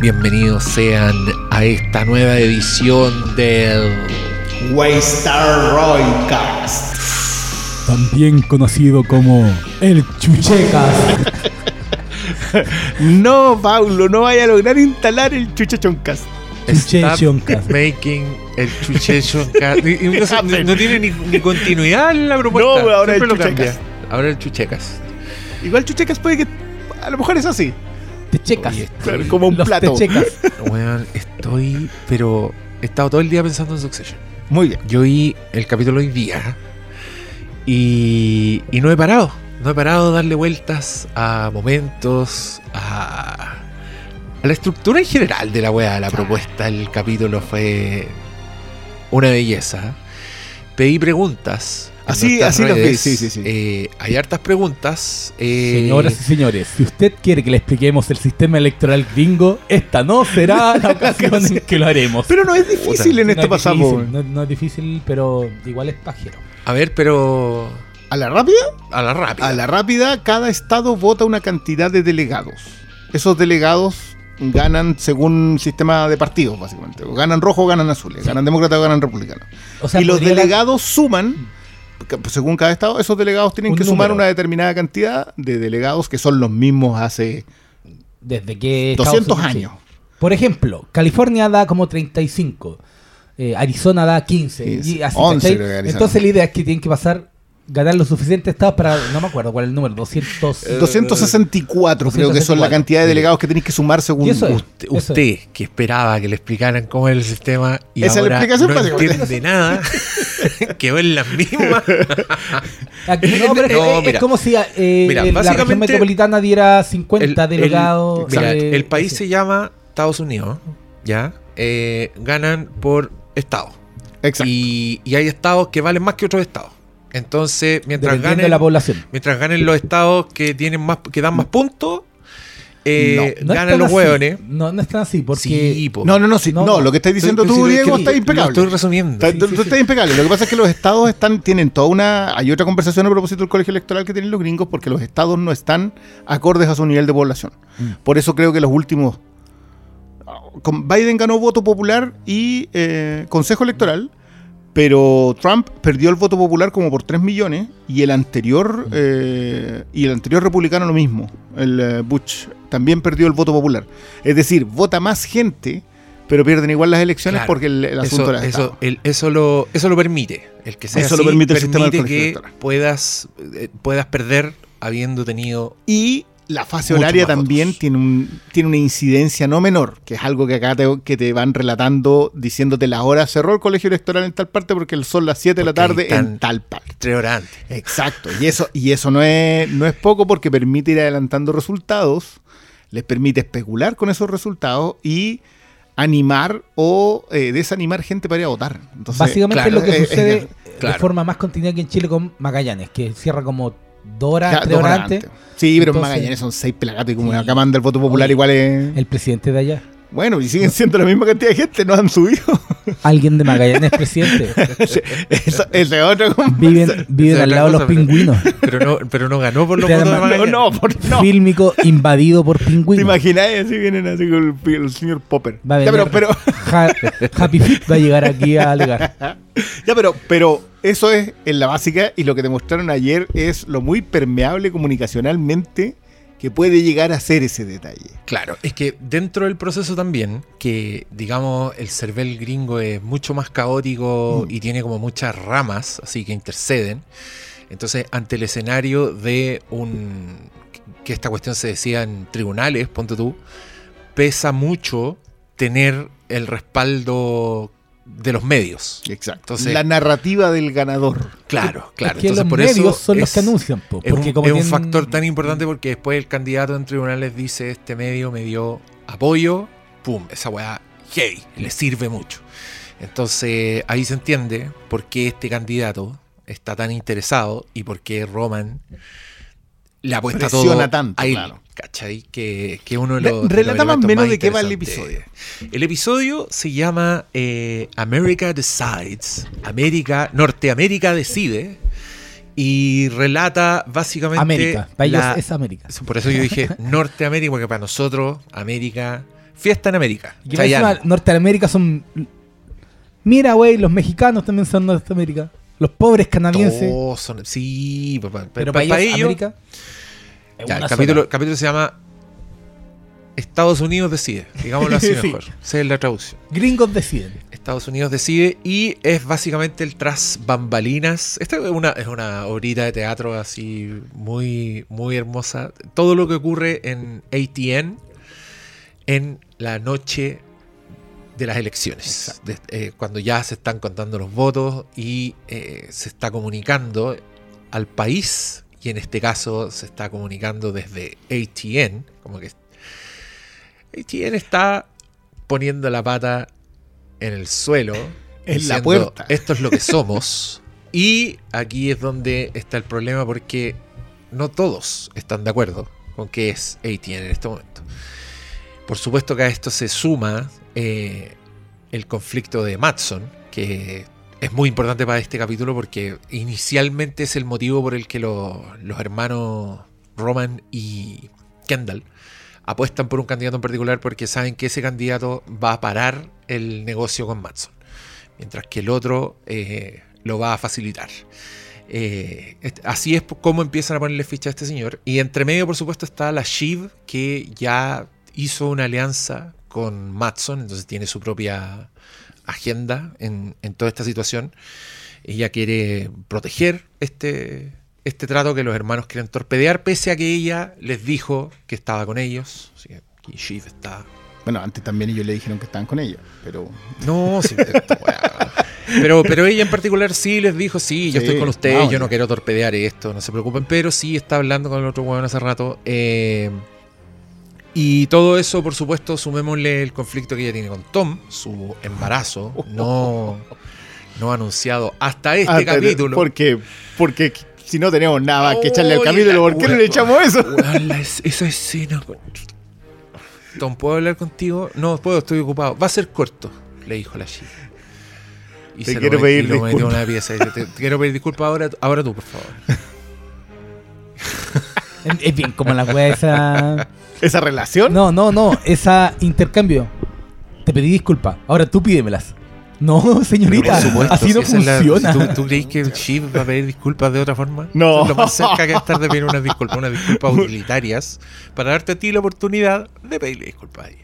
Bienvenidos sean a esta nueva edición del Waystar Roycast. También conocido como el Chuchecas. No, Paulo, no vaya a lograr instalar el Chuchechoncast. Stop Chuchechoncas. Making el Chuchechoncas. Y- y no, no- tiene ni, ni continuidad en la propuesta. No, ahora Siempre el. Chuchecas. Ahora el Chuchecas. Igual Chuchecas puede que. A lo mejor es así. Te checas. Oye, Claro, como un Los plato. te checas. Weón, estoy. Pero he estado todo el día pensando en Succession. Muy bien. Yo vi el capítulo hoy día y, y no he parado. No he parado de darle vueltas a momentos, a, a la estructura en general de la weá. La propuesta del capítulo fue una belleza. Pedí preguntas. Así- así los vi, redes. sí, sí, sí. Eh, hay hartas preguntas. eh, Señoras y señores, si usted quiere que le expliquemos el sistema electoral gringo, esta no será la ocasión en que lo haremos. Pero no es difícil en No esto es pasamos. difícil, no, no es difícil, pero igual es pajero. A ver, pero A la rápida, a la rápida. a la rápida, cada estado vota una cantidad de delegados. Esos delegados ganan según sistema de partidos, básicamente. O ganan rojo o ganan azules. Ganan demócratas o ganan republicanos. O sea, y los delegados suman, según cada estado, esos delegados tienen Un que sumar una determinada cantidad de delegados que son los mismos hace Desde que. 200 Estados Unidos- años. Por ejemplo, California da como 35, eh, Arizona da 15. 15, y así, 11 ¿cachai? creo que Arizona. Entonces la idea es que tienen que pasar, ganar los suficientes estados para, no me acuerdo cuál es el número, 200. Eh, 264 creo que son la 264. cantidad de delegados que tenéis que sumar según es. Usted, usted, que esperaba que le explicaran cómo es el sistema y Esa es la ahora explicación, no entiende nada, quedó en las mismas. Aquí- no, pero es- No, es, mira. como si eh, Mira, la región metropolitana diera 50 El- el- delegados. mira, eh, el país sí. se llama Estados Unidos, ¿ya? Eh, ganan por estado. Exacto. Y, y hay estados que valen más que otros estados. Entonces, mientras Dependiendo de ganen, la población. mientras ganen los estados que tienen más, que dan más puntos, eh, No ganan los hueones. No, no es tan así, porque. Sí, po. No, no, no, sí, No, no, no. lo que estás diciendo Estoy- tú, Diego, que- está Lo impecable. estoy resumiendo. Está, tú- tú estás impecable. Lo que pasa es que los estados están, tienen toda una. Hay otra conversación a propósito del colegio electoral que tienen los gringos porque los estados no están acordes a su nivel de población. Mm. Por eso creo que los últimos. Biden ganó voto popular y eh, consejo electoral, pero Trump perdió el voto popular como por 3 millones y el anterior eh, y el anterior republicano lo mismo, el eh, Bush también perdió el voto popular. Es decir, vota más gente, pero pierden igual las elecciones Claro. porque el, el asunto eso, era eso, el- eso, lo, eso lo permite. El que sea Eso lo permite el sistema del que puedas, eh, puedas perder habiendo tenido Y la fase horaria también tiene, un, tiene una incidencia no menor, que es algo que acá te, que te van relatando diciéndote las horas. Cerró el colegio electoral en tal parte porque son las 7 de la tarde en tal parte. tres horas antes. Exacto. Y eso, y eso no, es, no es poco porque permite ir adelantando resultados, les permite especular con esos resultados y animar o eh, desanimar gente para ir a votar. Entonces, Básicamente claro, es lo que es- es- sucede claro. de forma más continua aquí en Chile con Magallanes, que cierra como dos horas antes. antes. Sí, pero en Magallanes son seis pelagatos y como Sí. acá manda el voto popular Oye, igual es... El presidente de allá. Bueno, y siguen siendo la misma cantidad de gente, no han subido. Alguien de Magallanes es presidente. Esa esa es otra Viven, al lado de los pero- pingüinos. Pero no, pero no ganó por los Te votos de Magallanes. No, por, no. Fílmico invadido por ¿Te pingüinos. imaginas? Así vienen así con el, el señor Popper. Va a Ya, pero, venir- pero, Happy Feet va a llegar aquí a alegar. ya, pero, pero eso es en la básica y lo que demostraron ayer es lo muy permeable comunicacionalmente que puede llegar a ser ese detalle. Claro, es que dentro del proceso también, que digamos el cervel gringo es mucho más caótico Mm. y tiene como muchas ramas, así que interceden. Entonces, ante el escenario de un que esta cuestión se decía en tribunales, ponte tú, pesa mucho tener el respaldo de los medios. Exacto. Entonces- la narrativa del ganador. Claro, claro. Es que Entonces, los por medios eso son los es- que anuncian. po, es un, porque como es un factor tan importante porque después el candidato en tribunales dice este medio me dio apoyo, pum, esa weá, hey, le sirve mucho. Entonces ahí se entiende por qué este candidato está tan interesado y por qué Roman le apuesta Presiona todo tanto, a él, claro. ¿Cachai? Que, que uno de los- relata más o menos de qué va el episodio. El episodio se llama eh, America Decides, América, Norteamérica decide, y relata básicamente. América. Para ellos es América. Por eso yo dije Norteamérica, porque para nosotros, América. Fiesta en América. Y encima, Norteamérica son. Mira, güey, los mexicanos también son Norteamérica. Los pobres canadienses. Son- sí, papá. pero pa- para pa' ellos, ellos- América. es Ya, el capítulo, sola. el capítulo se llama Estados Unidos decide, digámoslo así Sí. mejor. Esa es la traducción. Gringos deciden. Estados Unidos decide y es básicamente el tras bambalinas. Esta es una, es una obrita de teatro así muy, muy hermosa. Todo lo que ocurre en ATN en la noche de las elecciones. De- eh, cuando ya se están contando los votos y eh, se está comunicando al país. Y en este caso se está comunicando desde ATN. Como que ATN está poniendo la pata en el suelo. En la diciendo, puerta. Esto es lo que somos. y aquí es donde está el problema porque no todos están de acuerdo con qué es ATN en este momento. Por supuesto que a esto se suma eh, el conflicto de Matson, que es muy importante para este capítulo porque inicialmente es el motivo por el que lo- los hermanos Roman y Kendall apuestan por un candidato en particular porque saben que ese candidato va a parar el negocio con Matson, mientras que el otro eh, lo va a facilitar. Eh, así es como empiezan a ponerle ficha a este señor. Y entre medio, por supuesto, está la Shiv, que ya hizo una alianza con Matson, entonces tiene su propia agenda en, en toda esta situación. Ella quiere proteger este, este trato que los hermanos quieren torpedear, pese a que ella les dijo que estaba con ellos. Así que Shiv está Bueno, antes también ellos le dijeron que estaban con ella, pero no, sí, pero, pero ella en particular sí les dijo, sí, yo Sí, estoy con ustedes, vamos yo no quiero torpedear esto, no se preocupen, pero sí está hablando con el otro weón hace rato. eh, y todo eso, por supuesto, sumémosle el conflicto que ella tiene con Tom, su embarazo, no, no anunciado hasta este Ah, capítulo. Porque, porque si no tenemos nada que echarle al capítulo, ¿por qué no le echamos eso? La esa escena. Tom, ¿puedo hablar contigo? No, puedo, estoy ocupado. Va a ser corto, le dijo la chica. Y Te se quiero lo, pedir y lo metió en disculpas. una pieza. y Te, te quiero pedir disculpas ahora, ahora tú, por favor. Es- bien como la wea esa. ¿Esa relación? No, no, no. Esa intercambio. Te pedí disculpas. Ahora tú pídemelas. No, señorita. Por supuesto, así no si esa es la- funciona. ¿tú, tú crees que Shiv va a pedir disculpas de otra forma? No. Es lo más cerca que estar de pedir unas disculpas, unas disculpas utilitarias para darte a ti la oportunidad de pedirle disculpas a ella.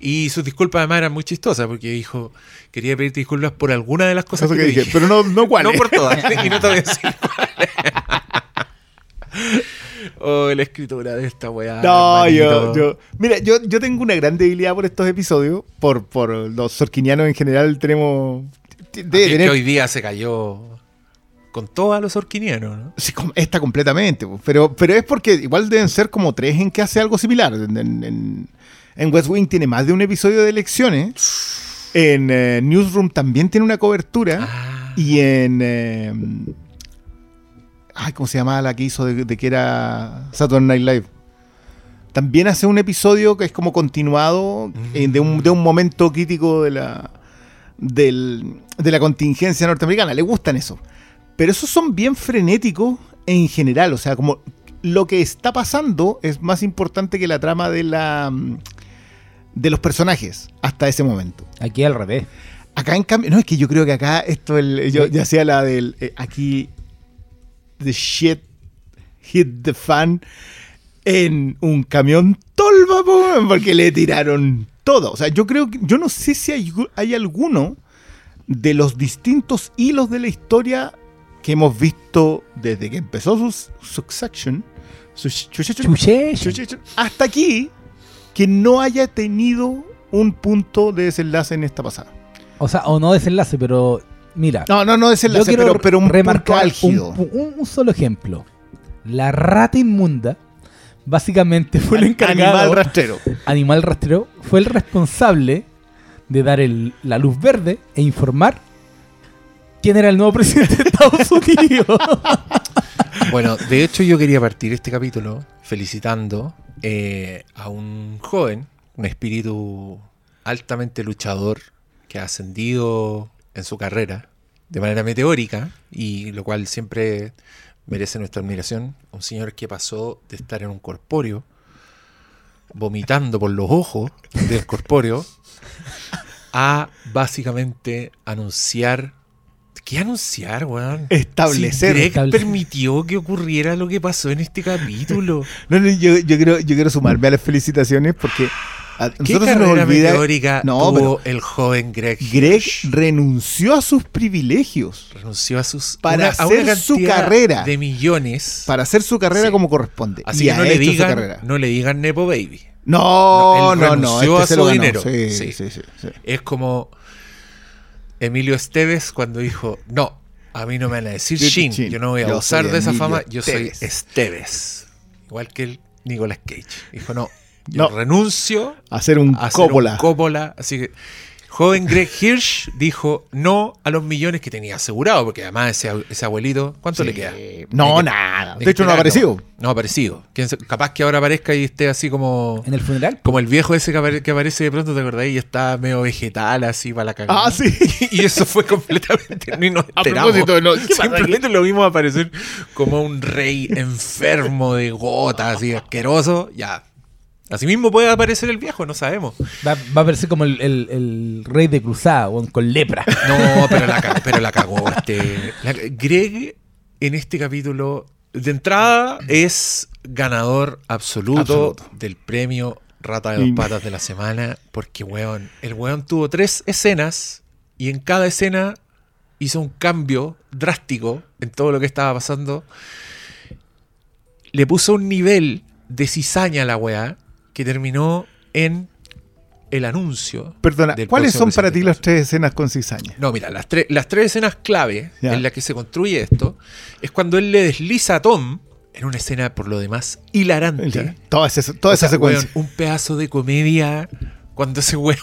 Y sus disculpas además eran muy chistosas porque dijo, quería pedirte disculpas por alguna de las cosas Eso que, que dije, dije. pero no, no cuál. No por todas, y no te voy a decir cuáles. Oh, la escritura de esta weá. No, yo, yo. Mira, yo, yo tengo una gran debilidad por estos episodios. Por, por los sorquinianos en general tenemos. Es tener que hoy día se cayó con todos los orquinianos, ¿no? Sí, está completamente, pero, pero es porque igual deben ser como tres en que hace algo similar. En, en- en- en West Wing tiene más de un episodio de elecciones. En eh, Newsroom también tiene una cobertura. Ah, Y en. eh, ay, ¿cómo se llamaba la que hizo de, de que era Saturday Night Live? También hace un episodio que es como continuado eh, de, un, de un momento crítico de la, del- de la contingencia norteamericana. Le gustan eso. Pero esos son bien frenéticos en general. O sea, como lo que está pasando es más importante que la trama de la de los personajes hasta ese momento. Aquí al revés. Acá en cambio, no, es que yo creo que acá esto, el, yo ya hacía la del, eh, aquí, the shit hit the fan en un camión tolva, porque le tiraron todo. O sea, yo creo que, yo no sé si hay, hay alguno de los distintos hilos de la historia que hemos visto desde que empezó su. Succession, hasta aquí, que no haya tenido un punto de desenlace en esta pasada. O sea, o no desenlace, pero mira. No, no, no desenlace, yo quiero pero, pero un punto remarcar un, un- un solo ejemplo. La rata inmunda, básicamente fue el encargado. Animal rastrero. Animal rastrero, fue el responsable de dar el- la luz verde e informar quién era el nuevo presidente de Estados Unidos. Bueno, de hecho yo quería partir este capítulo felicitando eh, a un joven, un espíritu altamente luchador que ha ascendido en su carrera de manera meteórica y lo cual siempre merece nuestra admiración. Un señor que pasó de estar en un corpóreo, vomitando por los ojos del corpóreo, a básicamente anunciar. ¿Qué anunciar, weón? Establecer. Si Establecer. permitió que ocurriera lo que pasó en este capítulo. No, no, yo, yo quiero, yo quiero sumarme a las felicitaciones porque a ¿Qué nosotros se nos carrera olvida. meteórica No, tuvo el joven Greg? Greg Hirsch? renunció a sus privilegios renunció a sus Para una hacer su carrera. de millones. para hacer su carrera Sí. como corresponde. Así y que no le digan, no le digan Nepo Baby. No, No, no, él no. renunció este a su dinero. Sí, Sí. Es como Emilio Esteves cuando dijo, no, a mí no me van a decir Shin, Shin. yo no voy a Yo usar soy de esa Emilio fama, yo soy Esteves". Esteves. Igual que el Nicolas Cage. Dijo, no, yo No. renuncio un a hacer cópola. un Coppola. Así que joven Greg Hirsch dijo no a los millones que tenía asegurado, porque además ese, ese abuelito, ¿cuánto Sí. le queda? No, que- nada. de hecho, no ha aparecido. No, ha aparecido. Capaz que ahora aparezca y esté así como... En el funeral. Como el viejo ese que, apare- que aparece de pronto, ¿te acordás? Y está medio vegetal, así para la cagada. Ah, sí. Y eso fue completamente. Ni nos A enteramos. propósito, no, ¿qué pasa Simplemente lo vimos aparecer como un rey enfermo de gotas, así asqueroso. Ya. Así mismo puede aparecer el viejo, no sabemos. Va, va a parecer como el, el- el rey de cruzada, con lepra. No, pero la, pero la cagó. Este, la- Greg en este capítulo, de entrada, es ganador absoluto, Absoluto. del premio Rata de dos patas de la semana. Porque, weón, el weón tuvo tres escenas y en cada escena hizo un cambio drástico en todo lo que estaba pasando. Le puso un nivel de cizaña a la weá que terminó en el anuncio. Perdona, ¿cuáles son para ti las tres escenas con cizaña? No, mira, las, tres las tres escenas clave en las que se construye esto es cuando él le desliza a Tom en una escena por lo demás hilarante. Toda esa, toda O sea, esa secuencia. weón, un pedazo de comedia cuando ese weón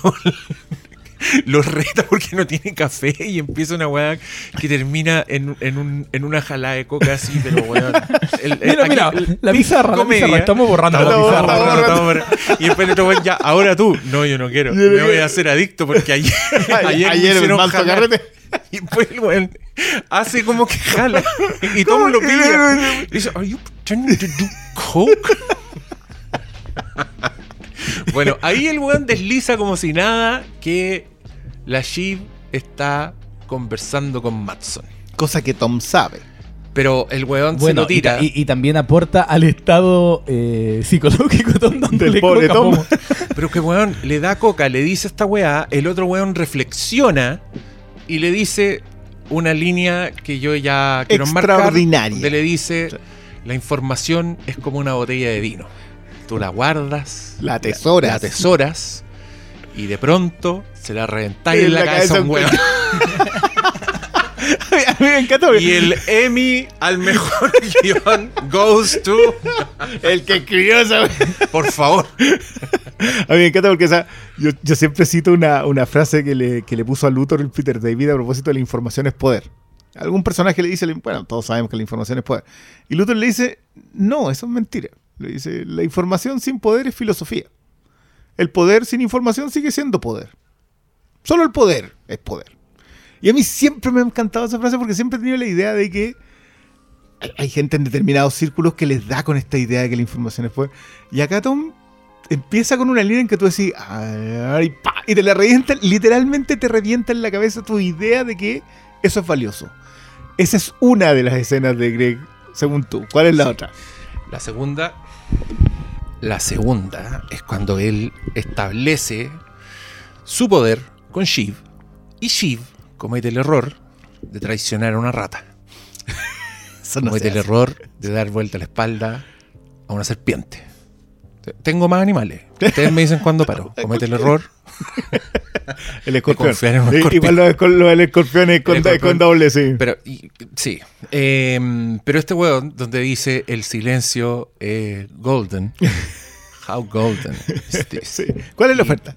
los reta porque no tiene café y empieza una weá que termina en, en, un, en una jalada de coca así, pero weón. Mira, aquí mira, el la pizarra, la pizarra, estamos borrando la Estamos pizarra. borrando, estamos borrando. Y después el otro weón ya, ahora tú. No, yo no quiero. Me voy a hacer adicto porque ayer, ayer, me Ayer el hicieron carrete. Y después el weón hace como que jala. Y Tom lo. Y dice, ¿Are you pretending to do coke? Bueno, ahí el weón desliza como si nada que la Shiv está conversando con Matson. Cosa que Tom sabe. Pero el weón se lo y, tira. y- y también aporta al estado eh, psicológico Tom dándole Del pobre coca, Tom. Pero que weón le da coca, le dice esta weá, el otro weón reflexiona y le dice una línea que yo ya quiero marcar. Extraordinaria. Donde le dice, la información es como una botella de vino. Tú la guardas, La atesoras. la atesoras y de pronto se la reventáis En en la, cabeza cabeza un weón. A mí me encanta Y el Emmy al mejor guion goes to... el que escribió esa. Por favor. A mí me encanta porque yo, yo siempre cito una, una frase que le, que le puso a Luthor el Peter David a propósito de la información es poder. Algún personaje le dice, bueno, todos sabemos que la información es poder. Y Luthor le dice, no, eso es mentira. Le dice, la información sin poder es filosofía. El poder sin información sigue siendo poder. Solo el poder es poder. Y a mí siempre me ha encantado esa frase porque siempre he tenido la idea de que hay, gente en determinados círculos que les da con esta idea de que la información es poder. Y acá Tom empieza con una línea en que tú decís, "Ay, pa", y te la revienta, literalmente te revienta en la cabeza tu idea de que eso es valioso. Esa es una de las escenas de Greg, según tú. ¿Cuál es la otra? La segunda. La segunda es cuando él establece su poder con Shiv. Y Shiv comete el error de traicionar a una rata. No comete el error de dar vuelta a la espalda a una serpiente. Tengo más animales. Ustedes me dicen cuándo paro. Comete el error. El escorpión. en. Igual lo, de- con- escorpión es con, El escorpión. con doble, sí. Pero, y- sí. Eh, pero este weón, donde dice el silencio eh, golden. How golden is this? Sí. ¿Cuál es la Y- oferta?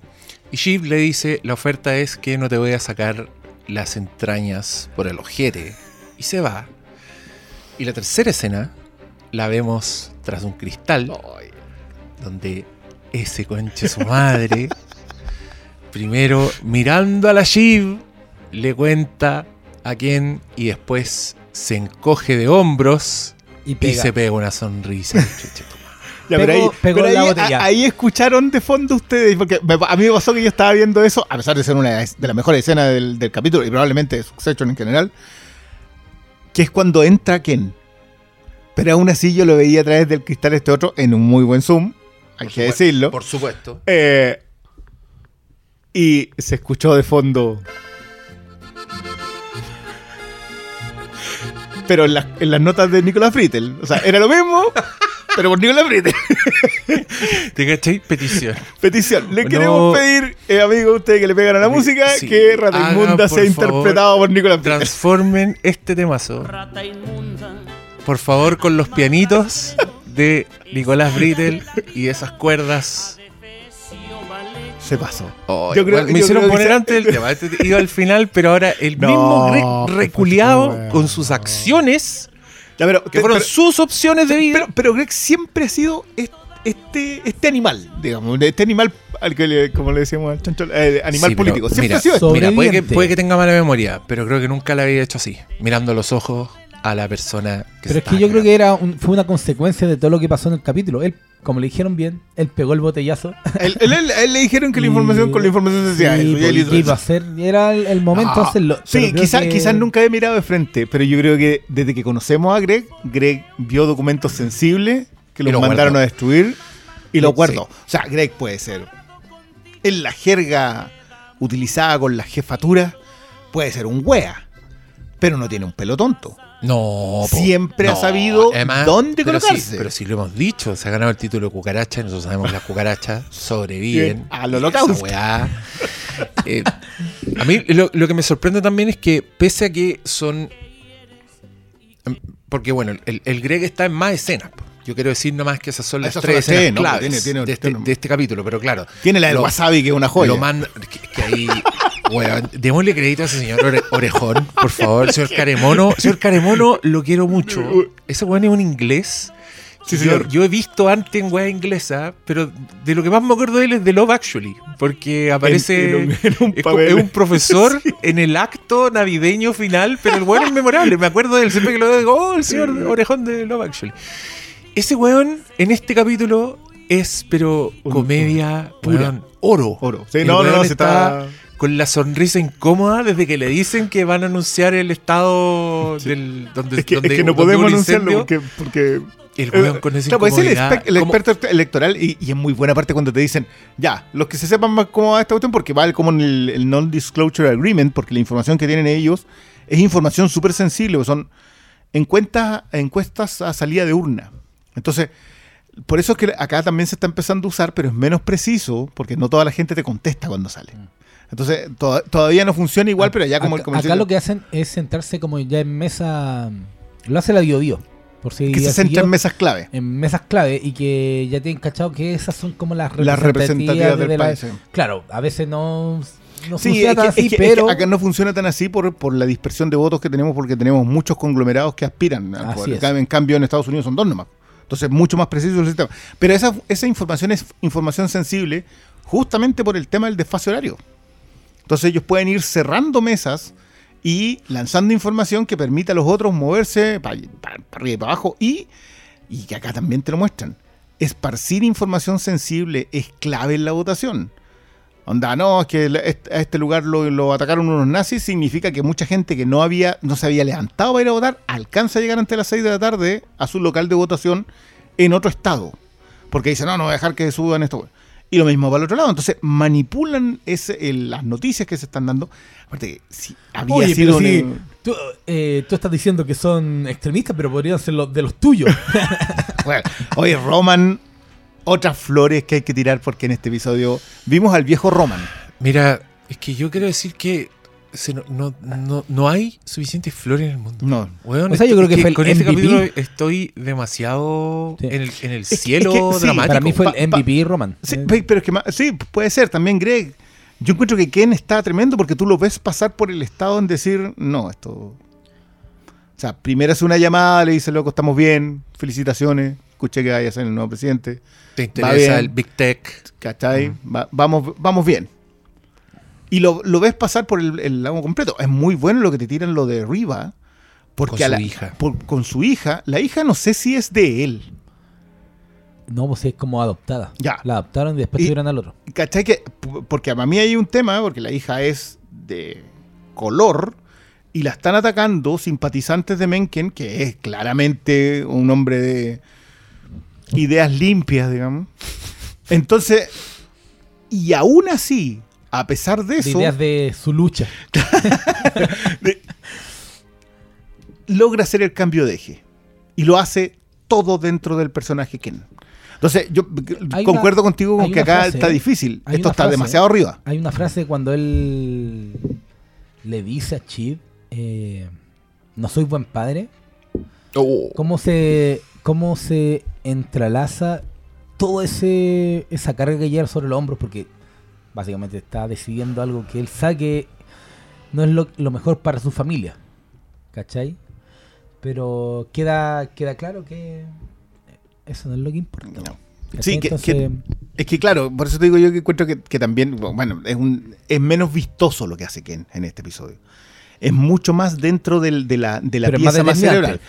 Y Shiv le dice, la oferta es que no te voy a sacar las entrañas por el ojete. Y se va. Y la tercera escena la vemos tras un cristal, donde ese conche su madre, primero mirando a la Shiv, le cuenta a quién y después se encoge de hombros Y se pega una sonrisa. Ya, pero Pegó- ahí, pegó pero ahí- a- ahí escucharon de fondo ustedes, porque me- a mí me pasó que yo estaba viendo eso, a pesar de ser una de las mejores escenas del, del capítulo y probablemente de Succession en general, que es cuando entra Ken. Pero aún así yo lo veía a través del cristal este otro en un muy buen zoom, hay que supuesto, decirlo. Por supuesto. Eh, y se escuchó de fondo. Pero en las, en las notas de Nicolás Frittel. O sea, era lo mismo, pero por Nicolás Frittel. ¿Te cachai? Petición. Petición. Le No. queremos pedir, eh, amigo, ustedes que le pegan a la música, sí. que Rata Inmunda sea favor, interpretado por Nicolás Frittel. Transformen este temazo, por favor, con los pianitos de Nicolás Brittel y esas cuerdas. Se pasó. Oh, Yo creo- igual me yo hicieron creo poner antes del tema. Este iba al final, pero ahora el No, mismo Greg reculeado con sus acciones, Ya, pero, que fueron pero- sus opciones de vida. pero, pero Greg siempre ha sido est- este, este animal, digamos, este animal al que le, como le decíamos al chancho, eh, animal Sí, político. Siempre mira, ha sido esto. so- Mira, puede que, Sobreviviente. puede que tenga mala memoria, pero creo que nunca la había hecho así, mirando los ojos a la persona que Pero se es que yo creo que era un- fue una consecuencia de todo lo que pasó en el capítulo. Él, como le dijeron bien, él pegó el botellazo. Él, él- él- él le dijeron que la Y- información con la información se hacía eso, y pues, él ¿y hizo iba a hacer? Era el, el momento de Ah, hacerlo. Sí, quizás que- quizás nunca he mirado de frente, pero yo creo que desde que conocemos a Greg, Greg vio documentos sensibles que los lo mandaron guardó. a destruir y lo Sí. guardó. O sea, Greg puede ser. En la jerga utilizada con la jefatura, puede ser un wea, pero no tiene un pelo tonto. No. Siempre ha sabido además, dónde pero sí, colocarse. pero si lo hemos dicho, se ha ganado el título de cucaracha, y nosotros sabemos que las cucarachas sobreviven al holocausto. Eh, a mí lo, lo que me sorprende también es que pese a que son... em, Porque bueno, el, el Greg está en más escenas. Yo quiero decir nomás que esas son las Esas son tres las tres, escenas Tiene- tiene- de, este, tiene- de este capítulo, pero claro. Tiene la del lo- wasabi, que es una joya. Lo que, que ahí, weón, démosle crédito a ese señor Ore- Orejón, por favor, señor Caremono. Señor Caremono, lo quiero mucho. Ese weón es un inglés. Sí, señor. yo he visto antes en weá inglesa, pero de lo que más me acuerdo de él es de Love Actually, porque aparece. En- en un- en un es, un profesor en el acto navideño final, pero el weón es memorable. Me acuerdo de él siempre que lo digo, oh, el señor Orejón de Love Actually. Ese weón en este capítulo es, pero comedia pura. weón, oro. Oro. Sí, no, no, no, se está... con la sonrisa incómoda desde que le dicen que van a anunciar el estado del donde, Es que, donde- es que no podemos anunciarlo porque, porque el weón con esa Claro, pues es el, experto electoral y, y es muy buena parte cuando te dicen, ya, los que se sepan más cómo va esta cuestión, porque vale como en el, el Non-Disclosure Agreement, porque la información que tienen ellos es información súper sensible, pues son encuestas, encuestas a salida de urna. Entonces, por eso es que acá también se está empezando a usar, pero es menos preciso, porque no toda la gente te contesta cuando sale. Entonces, to- todavía no funciona igual, pero ya como el acá, comercial... acá lo que hacen es sentarse como ya en mesa. Lo hace la Biodío. Por si que se centra en mesas clave. en mesas clave y que ya tienen cachado que esas son como las Las representativas del de la- país. sí. Claro, a veces no, no Sí, funciona es que, tan es así, que- es que pero acá no funciona tan así por, por la dispersión de votos que tenemos, porque tenemos muchos conglomerados que aspiran al poder. es. En cambio- En cambio, en Estados Unidos son dos nomás. Entonces, mucho más preciso el sistema. Pero esa, esa información es información sensible justamente por el tema del desfase horario. Entonces, ellos pueden ir cerrando mesas y lanzando información que permita a los otros moverse para, arriba y para abajo. Y, que acá también te lo muestran. Esparcir información sensible es clave en la votación. Onda, no, es que a este lugar lo, atacaron unos nazis, significa que mucha gente que no había, no se había levantado para ir a votar, alcanza a llegar antes de las 6 de la tarde a su local de votación en otro estado. Porque dicen, no, no voy a dejar que suban esto. Y lo mismo para el otro lado. Entonces manipulan ese, el- las noticias que se están dando. Aparte si había Oye, sido pero si un- tú, eh, tú estás diciendo que son extremistas, pero podrían ser los de los tuyos. Bueno, oye, Roman, otras flores que hay que tirar porque en este episodio vimos al viejo Roman. Mira, es que yo quiero decir que no, no, no, no hay suficientes flores en el mundo. No, Weón, O sea, yo creo que fue el con este MVP. capítulo estoy demasiado Sí. en el, en el cielo es que sí, dramático. Para mí fue Pa- el MVP Roman. Sí, pe- pero es que sí, puede ser también Greg. Yo encuentro que Ken está tremendo porque tú lo ves pasar por el estado en decir, no, esto... O sea, primero hace una llamada, le dice, loco, estamos bien, felicitaciones, escuché que vaya a ser el nuevo presidente, Te interesa el Big Tech. ¿cachai? Va- vamos, vamos bien. Y lo, lo ves pasar por el, el lago completo. Es muy bueno lo que te tiran lo de Riva, Porque Con a su la- hija. por- con su hija, la hija no sé si es de él. No, pues es como adoptada. Ya. La adoptaron y después Y- tuvieron al otro. ¿Cachai? Que, porque a mí hay un tema, porque la hija es de color y la están atacando simpatizantes de Mencken, que es claramente un hombre de ideas limpias, digamos. Entonces, y aún así, a pesar de De eso, ideas de su lucha. logra hacer el cambio de eje. Y lo hace todo dentro del personaje Ken. Entonces, yo Hay concuerdo una- contigo con que acá frase, está difícil. Esto está frase. demasiado arriba. Hay una frase cuando él le dice a Chid, eh, no soy buen padre. Oh. ¿Cómo se, cómo se entrelaza toda ese esa carga que lleva sobre los hombros? Porque básicamente está decidiendo algo que él sabe que no es lo, lo mejor para su familia. ¿Cachai? Pero queda, queda claro que eso no es lo que importa. No. Sí, que- Entonces, que- Es que claro, por eso te digo yo que encuentro que, que también, bueno, es, un, es menos vistoso lo que hace Ken en este episodio. Es mucho más dentro del- de la, de la más pieza más determinante. cerebral.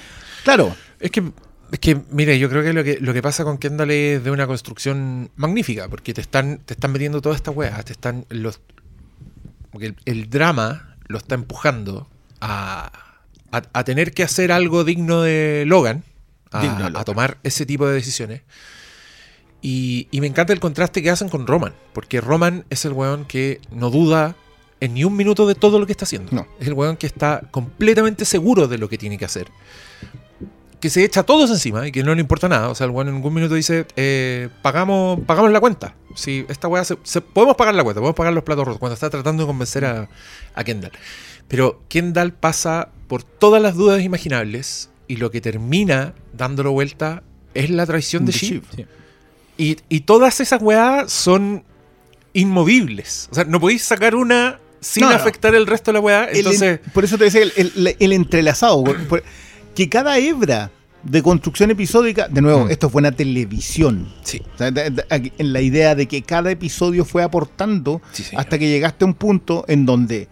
Claro, Es que, es que, mire, yo creo que lo que, lo que pasa con Kendall es de una construcción magnífica, porque te están, te están metiendo toda esta weá, te están los. Porque el, el drama lo está empujando a, a, a tener que hacer algo digno de Logan, a, Digno de a tomar ese tipo de decisiones. Y, y me encanta el contraste que hacen con Roman, porque Roman es el weón que no duda en ni un minuto de todo lo que está haciendo. No. Es el weón que está completamente seguro de lo que tiene que hacer. Que se echa a todos encima y que no le importa nada. O sea, el weón en ningún minuto dice, eh, pagamos, pagamos la cuenta. Si esta weá se, se- podemos pagar la cuenta, podemos pagar los platos rotos. Cuando está tratando de convencer a, a Kendall. Pero Kendall pasa por todas las dudas imaginables y lo que termina dándolo vuelta es la traición de sí. Y, y todas esas weas son inmovibles. O sea, no podéis sacar una sin No, no. afectar el resto de la weá. El- Entonces, por eso te decía el, el- el entrelazado. por- por- que cada hebra de construcción episódica, de nuevo, Mm. esto fue una televisión. sí. O sea, de- de- aquí- en la idea de que cada episodio fue aportando Sí, hasta que llegaste a un punto en donde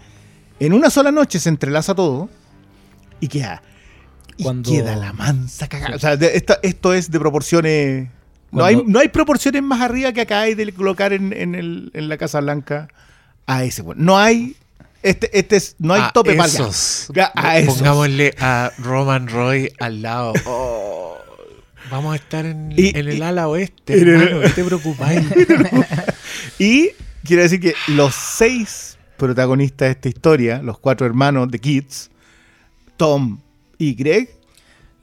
en una sola noche se entrelaza todo y queda, y Cuando- queda la mansa cagada. O sea, de- esta- esto es de proporciones... No hay, no hay proporciones más arriba que acá hay de colocar en, en el- en la Casa Blanca a ese. No hay... Este, este es, no hay a tope para allá. esos. Ya, a esos. Pongámosle a Roman Roy al lado. Oh, vamos a estar en, Y- en el ala oeste, hermano. ¿Qué te preocupáis? Y quiero decir que los seis protagonistas de esta historia, los cuatro hermanos de Kids, Tom y Greg,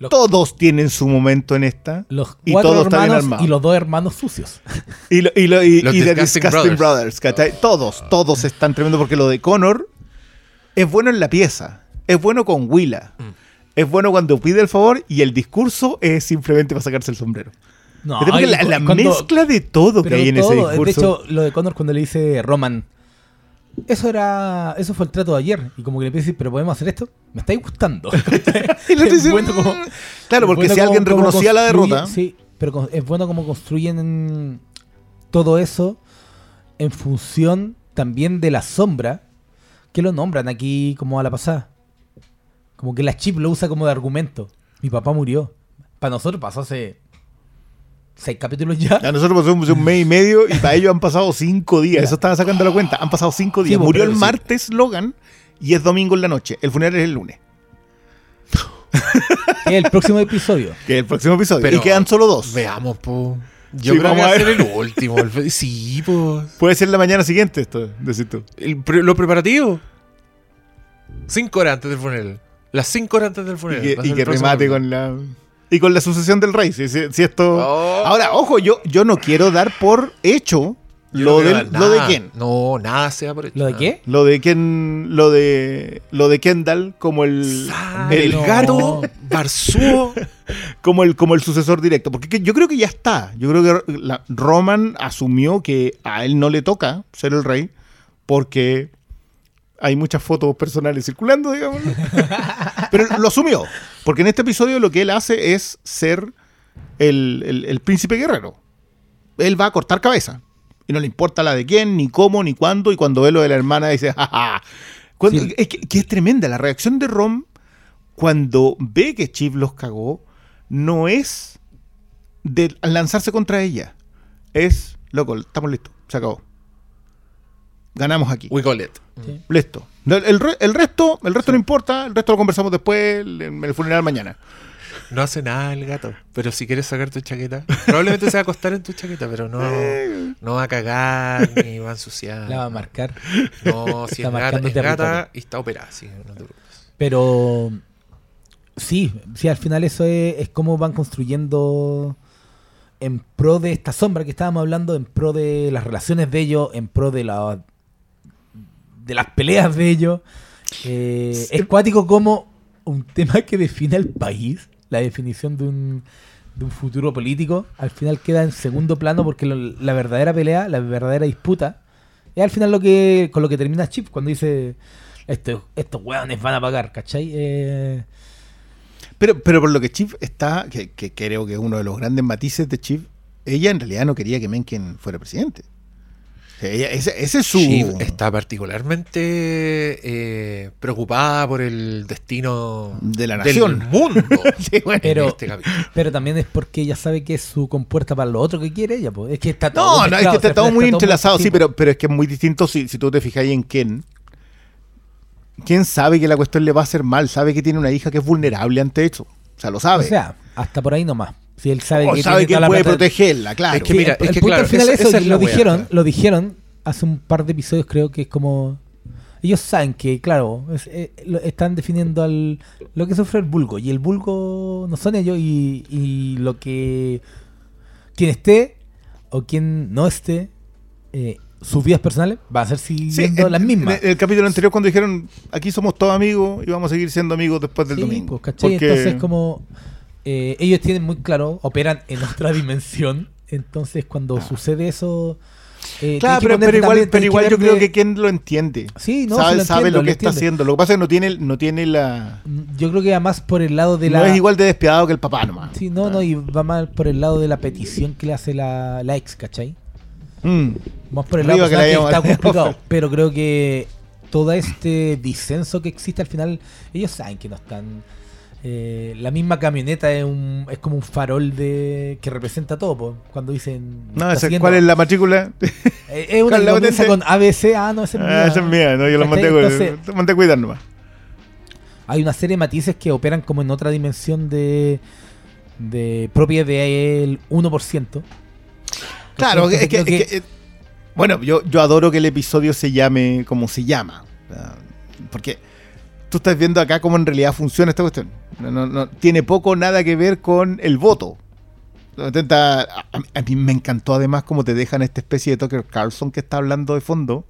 Los- todos tienen su momento en esta. Los y cuatro todos están bien hermanos armados. y los dos hermanos sucios. Y, lo- y, lo- y- Los y de Disgusting Disgusting Brothers. Brothers. ¿cachai? Todos, todos están tremendo porque lo de Connor es bueno en la pieza, es bueno con Willa, Mm. es bueno cuando pide el favor y el discurso es simplemente para sacarse el sombrero. No, la, la cuando- mezcla de todo que hay en ese discurso. De hecho, lo de Connor cuando le dice Roman, eso era, eso fue el trato de ayer. Y como que le decir, pero podemos hacer esto. Me estáis gustando. Y el otro Es dice, bueno como- claro, porque bueno si como- alguien reconocía la derrota, Sí, pero es bueno como construyen todo eso en función también de la sombra, que lo nombran aquí como a la pasada. Como que la chip lo usa como de argumento. Mi papá murió. Para nosotros pasó hace seis capítulos ya. A nosotros pasamos un mes y medio y para ellos han pasado cinco días. Eso estaba sacando la cuenta. Han pasado cinco días. Sí, Murió el sí. martes Logan y es domingo en la noche. El funeral es el lunes, Que el próximo episodio. que el próximo episodio. Pero- y quedan solo dos. Veamos, po. Yo Sí, creo que va a ser el último. el- Sí, pues. Puede ser la mañana siguiente esto, decís tú. El pre- lo preparativo. Cinco horas antes del funeral. Las cinco horas antes del Y funeral. que, y que remate con la... Y con la sucesión del rey. Si, si- si esto... Oh. Ahora, ojo, yo, yo no quiero dar por hecho Yo lo, no del- lo de quién. No, nada sea por hecho. ¿Lo de qué? Lo de quién, lo de lo de Kendall como el, el no. gato Barzúo. como el como el sucesor directo, porque que- yo creo que ya está. Yo creo que la- Roman asumió que a él no le toca ser el rey porque hay muchas fotos personales circulando, digamos. Pero lo asumió, porque en este episodio lo que él hace es ser el, el- el príncipe guerrero. Él va a cortar cabeza. Y no le importa la de quién, ni cómo, ni cuándo. Y cuando ve lo de la hermana dice, jaja. Sí. es que, que es tremenda la reacción de Rom cuando ve que Chief los cagó, no es de lanzarse contra ella. Es, loco, estamos listos, se acabó. Ganamos aquí. We call it. Sí. Listo. El, el re- el resto, el resto no importa, el resto lo conversamos después, en el funeral mañana. No hace nada el gato. Pero si quieres sacar tu chaqueta, probablemente se va a acostar en tu chaqueta, pero no, no va a cagar ni va a ensuciar. La va a marcar. No, si Está es gata, marcando es gata territorio. y está operada, así que no te preocupes. Pero sí, sí, al final eso es, es cómo van construyendo en pro de esta sombra que estábamos hablando, en pro de las relaciones de ellos, en pro de la de las peleas de ellos. Eh, Es cuático como un tema que define al país, la definición de un, de un futuro político, al final queda en segundo plano porque lo- la verdadera pelea, la verdadera disputa, es al final lo que con lo que termina Chip cuando dice estos, estos hueones van a pagar, ¿cachai? Eh, Pero, pero por lo que Chief está, que, que creo que es uno de los grandes matices de Chief, ella en realidad no quería que Mencken fuera presidente. Ella- ese, ese es su. Shiv está particularmente eh, preocupada por el destino De la del nación. mundo Sí, bueno. Pero- este capítulo. pero también es porque ella sabe que es su compuerta para lo otro que quiere ella, pues. Es que está todo No, no, es que está todo muy está entrelazado, sí, pero, pero es que es muy distinto si, si tú te fijas ahí en Ken. Ken sabe que la cuestión le va a hacer mal, sabe que tiene una hija que es vulnerable ante eso. O sea, lo sabe. O sea, hasta por ahí nomás. Si él sabe O que, sabe tiene que toda él la puede plata- protegerla, claro. Es que mira, el, es el que punto claro, al final eso, es lo wea, dijeron, claro. lo dijeron hace un par de episodios creo que es como ellos saben que claro es- eh, lo- están definiendo al lo que sufre el vulgo y el vulgo no son ellos y, y lo que quien esté o quien no esté eh, sus vidas personales va a ser siguiendo en- las mismas En el capítulo anterior cuando dijeron, aquí somos todos amigos y vamos a seguir siendo amigos después del Sí, domingo. pues, ¿cachai? Porque- Entonces, como eh, ellos tienen muy claro, operan en otra dimensión. Entonces, cuando sucede eso. eh, Claro, pero, igual, también- pero igual yo creo que Ken lo entiende. Sí, no, sabe lo sabe entiendo, lo que lo está haciendo. Lo que pasa es que no tiene, no tiene la... Yo creo que va más por el lado de No la. es igual de despiadado que el papá nomás. Sí, no, no, y va más por el lado de la petición que le hace la, la ex, ¿cachai? Mm. Más por el lado que la que está complicado. Pero creo que todo este disenso que existe al final, ellos saben que no están. Eh, la misma camioneta es, un, es como un farol de que representa todo. po. Cuando dicen. No, ese- siguiendo- ¿cuál es la matrícula? Eh, Es una ¿Cuál que la comienza con ABC. Ah, no, esa es mía. Ah, esa es mía, no, yo lo ¿Cachai? mandé, Entonces, cuidar nomás. hay una serie de matices que operan como en otra dimensión de, de propia del 1%. Claro, Entonces, es que, creo es que, eh, bueno, yo, yo adoro que el episodio se llame como se llama. Porque tú estás viendo acá cómo en realidad funciona esta cuestión. No, no, no, tiene poco o nada que ver con el voto. Lo intenta- a, a mí me encantó además cómo te dejan esta especie de Tucker Carlson que está hablando de fondo.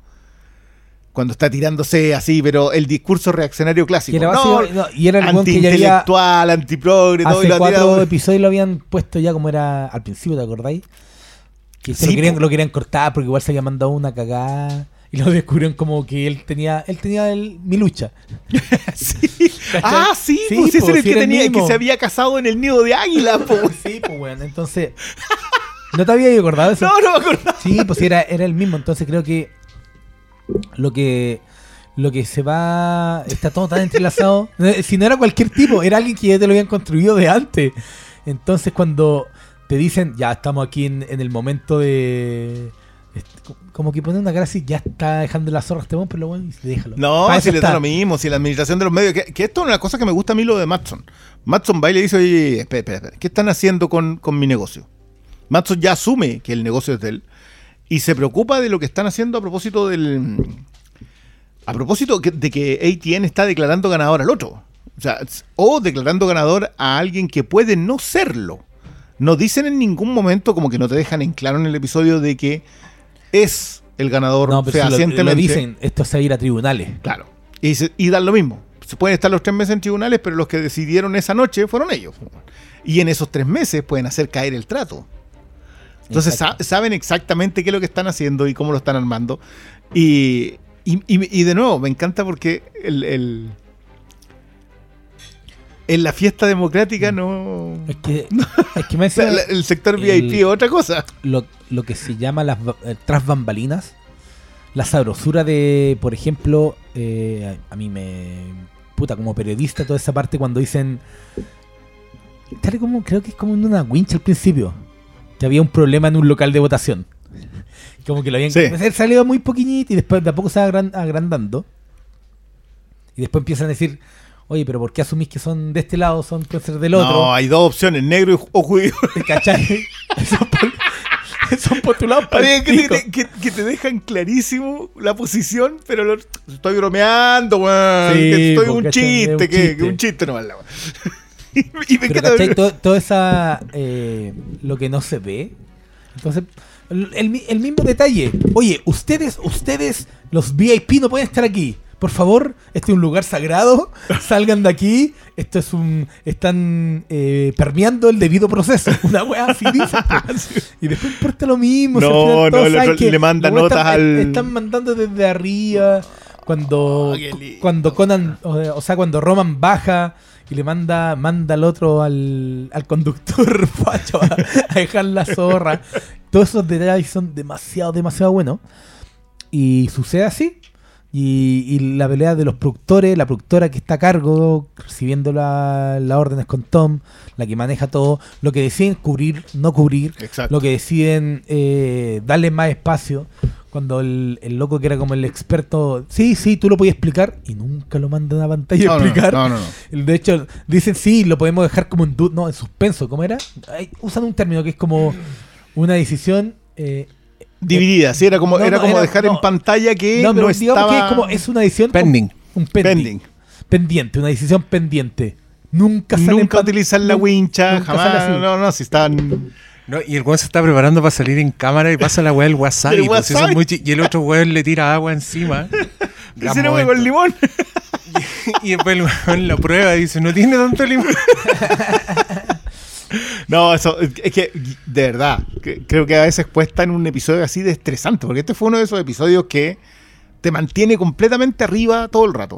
Cuando está tirándose así, pero el discurso reaccionario Y clásico. era, No, básico- no, y era el weón que antiintelectual, antiprogre, todo, y Hace lo ha cuatro tirado- episodios lo habían puesto ya como era al principio, ¿te acordáis? Que se Sí, lo, querían, lo querían cortar porque igual se había mandado una cagada. Y lo descubrieron como que él tenía él tenía el- mi lucha. Sí. Ah, sí, Sí, pues ese po, era el que, era el tenía, que se había casado en el nido de águila. Sí, pues weón. Entonces. ¿No te había acordado de eso? No, no me acuerdo. Sí, pues era, era el mismo. Entonces creo que lo que lo que se va está todo tan entrelazado. Eh, Si no era cualquier tipo, era alguien que ya te lo habían construido de antes. Entonces cuando te dicen, ya estamos aquí en, en el momento de... Como que pone una cara así, ya está dejando la zorra este weón, pero bueno, déjalo. No, Para si le da lo mismo, si la administración de los medios. Que, que esto es una cosa que me gusta a mí lo de Matson. Matson va y le dice, oye, espera, espera, espera, ¿qué están haciendo con, con mi negocio? Matson ya asume que el negocio es de él y se preocupa de lo que están haciendo a propósito del. A propósito de que ATN está declarando ganador al otro. O sea, o declarando ganador a alguien que puede no serlo. No dicen en ningún momento, como que no te dejan en claro en el episodio, de que es el ganador No, pero si lo- lo, fehacientemente. dicen, esto se va a ir a tribunales. Claro. Y, se- y dan lo mismo. Se pueden estar los tres meses en tribunales, pero los que decidieron esa noche fueron ellos. Y en esos tres meses pueden hacer caer el trato. Entonces sa- saben exactamente qué es lo que están haciendo y cómo lo están armando. Y, y- y- y de nuevo, me encanta porque el, el- en la fiesta democrática no... Es que, es que me hace- la- el sector VIP es otra cosa. lo, lo que se llama las eh, tras bambalinas, la sabrosura de, por ejemplo, eh, a, a mí me puta, como periodista, toda esa parte cuando dicen. Tal como, creo que es como en una winch al principio. Que había un problema en un local de votación. Como que lo habían Sí. salido muy poquitito y después de a poco se va agran- agrandando. Y después empiezan a decir, oye, pero ¿por qué asumís que son de este lado, son pueden ser del otro? No, hay dos opciones, negro y o judío. ¿Cachai? son, postulados para Oye, que, te, que- que te dejan clarísimo la posición, pero lo- estoy bromeando, weón. Sí, que estoy un chiste, un que, chiste. que un chiste nomás la y, me Pero. Todo, esa. eh, lo que no se ve. Entonces, el, el mismo detalle. Oye, ustedes, ustedes, los VIP no pueden estar aquí. Por favor, este es un lugar sagrado. Salgan de aquí. Esto es un. Están eh, permeando el debido proceso. Una wea así dicen, po. Y después importa lo mismo. No, no, el otro le manda la wea notas están- al- Están mandando desde arriba. Cuando, Oh, cuando Conan, o, o sea, cuando Roman baja y le manda, manda al otro, al, al conductor facho, a, a dejar la zorra. Todos esos detalles son demasiado, demasiado buenos. Y sucede así. Y, y la pelea de los productores, la productora que está a cargo, recibiendo la- las órdenes con Tom, la que maneja todo, lo que deciden cubrir, no cubrir, Exacto. lo que deciden eh, darle más espacio. Cuando el, el loco que era como el experto, sí, sí, tú lo puedes explicar, y nunca lo mandan a pantalla No, a explicar. no, no, De hecho, dicen sí, lo podemos dejar como en no, en suspenso, ¿cómo era? Ay, usan un término que es como una decisión. eh, Dividida, sí, era como, No, era no, como era- dejar no. en pantalla que no, no, pero digamos estaba que es como es una decisión Pending. un pending, pending. pendiente, una decisión pendiente. Nunca sale Nunca pan- utilizar la wincha, nunca jamás. No, no, si están. No, y el weón se está preparando para salir en cámara y pasa la weá del wasabi. Del pues, wasabi. muy y el otro weón le tira agua encima. Hicieron con limón. Y después el weón la prueba y dice, no tiene tanto limón. No, eso es que, de verdad, que- creo que a veces cuesta en un episodio así de estresante, porque este fue uno de esos episodios que te mantiene completamente arriba todo el rato.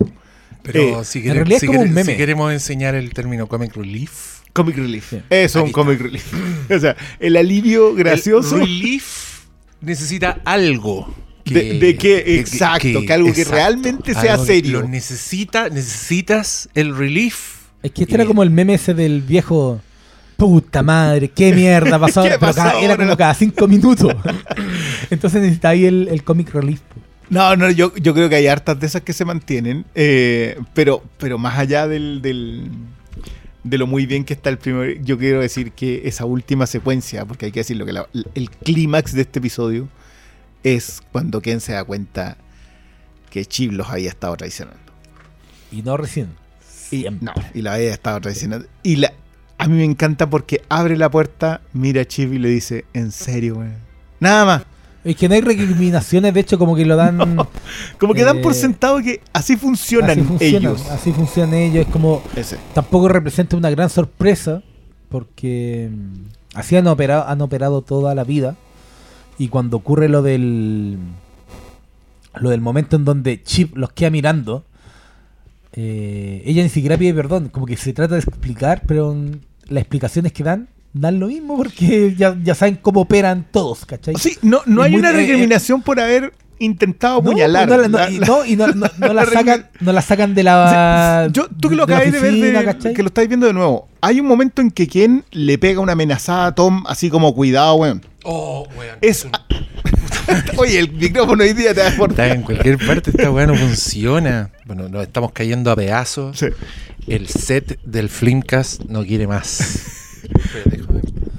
Pero Eh, si, en quere- realidad es si como quere- un meme. si queremos enseñar el término comic relief. Comic relief. Eso es un comic relief. o sea, el alivio gracioso. El relief necesita algo. De- de que- exacto, que algo que realmente sea serio. Lo necesita, necesitas el relief. Es que este era como el meme ese del viejo. Puta madre, qué mierda pasó. ¿Qué Pero pasó cada- era como cada cinco minutos. Entonces necesita ahí el, el comic relief. No, no, yo, yo creo que hay hartas de esas que se mantienen, eh, pero, pero más allá del, del- de lo muy bien que está el primer, yo quiero decir que esa última secuencia, porque hay que decirlo, que la- el clímax de este episodio es cuando Ken se da cuenta que Chip los había estado traicionando. Y no recién. Y, no, y la había estado traicionando. Y la, a mí me encanta porque abre la puerta, mira a Chip y le dice, ¿en serio, güey? Nada más. Es que no hay recriminaciones, de hecho, como que lo dan. Como que dan por Eh, sentado que así funcionan así funcionan, ellos. Así funcionan ellos. Es como. Ese. Tampoco representa una gran sorpresa, porque mm, así han operado, han operado toda la vida. Y cuando ocurre lo del. Lo del momento en donde Chip los queda mirando, eh, ella ni siquiera pide perdón. Como que se trata de explicar, pero mm, las explicaciones que dan dan lo mismo porque ya, ya saben cómo operan todos, ¿cachai? Sí, no, no Es hay muy- una eh, eh, recriminación por haber intentado No, apuñalar. no, no, La- y, la- no, y no, no- no la sacan, no la sacan de la. Yo, tú que lo de acabas de ver, de- que lo estáis viendo de nuevo. Hay un momento en que Ken le pega una amenazada a Tom, así como cuidado, weón. Oh, weón. Es. Oye, el micrófono hoy día te da por. Está en cualquier parte, esta weá no funciona. Bueno, nos estamos cayendo a pedazos. Sí. El set del Flimcast no quiere más.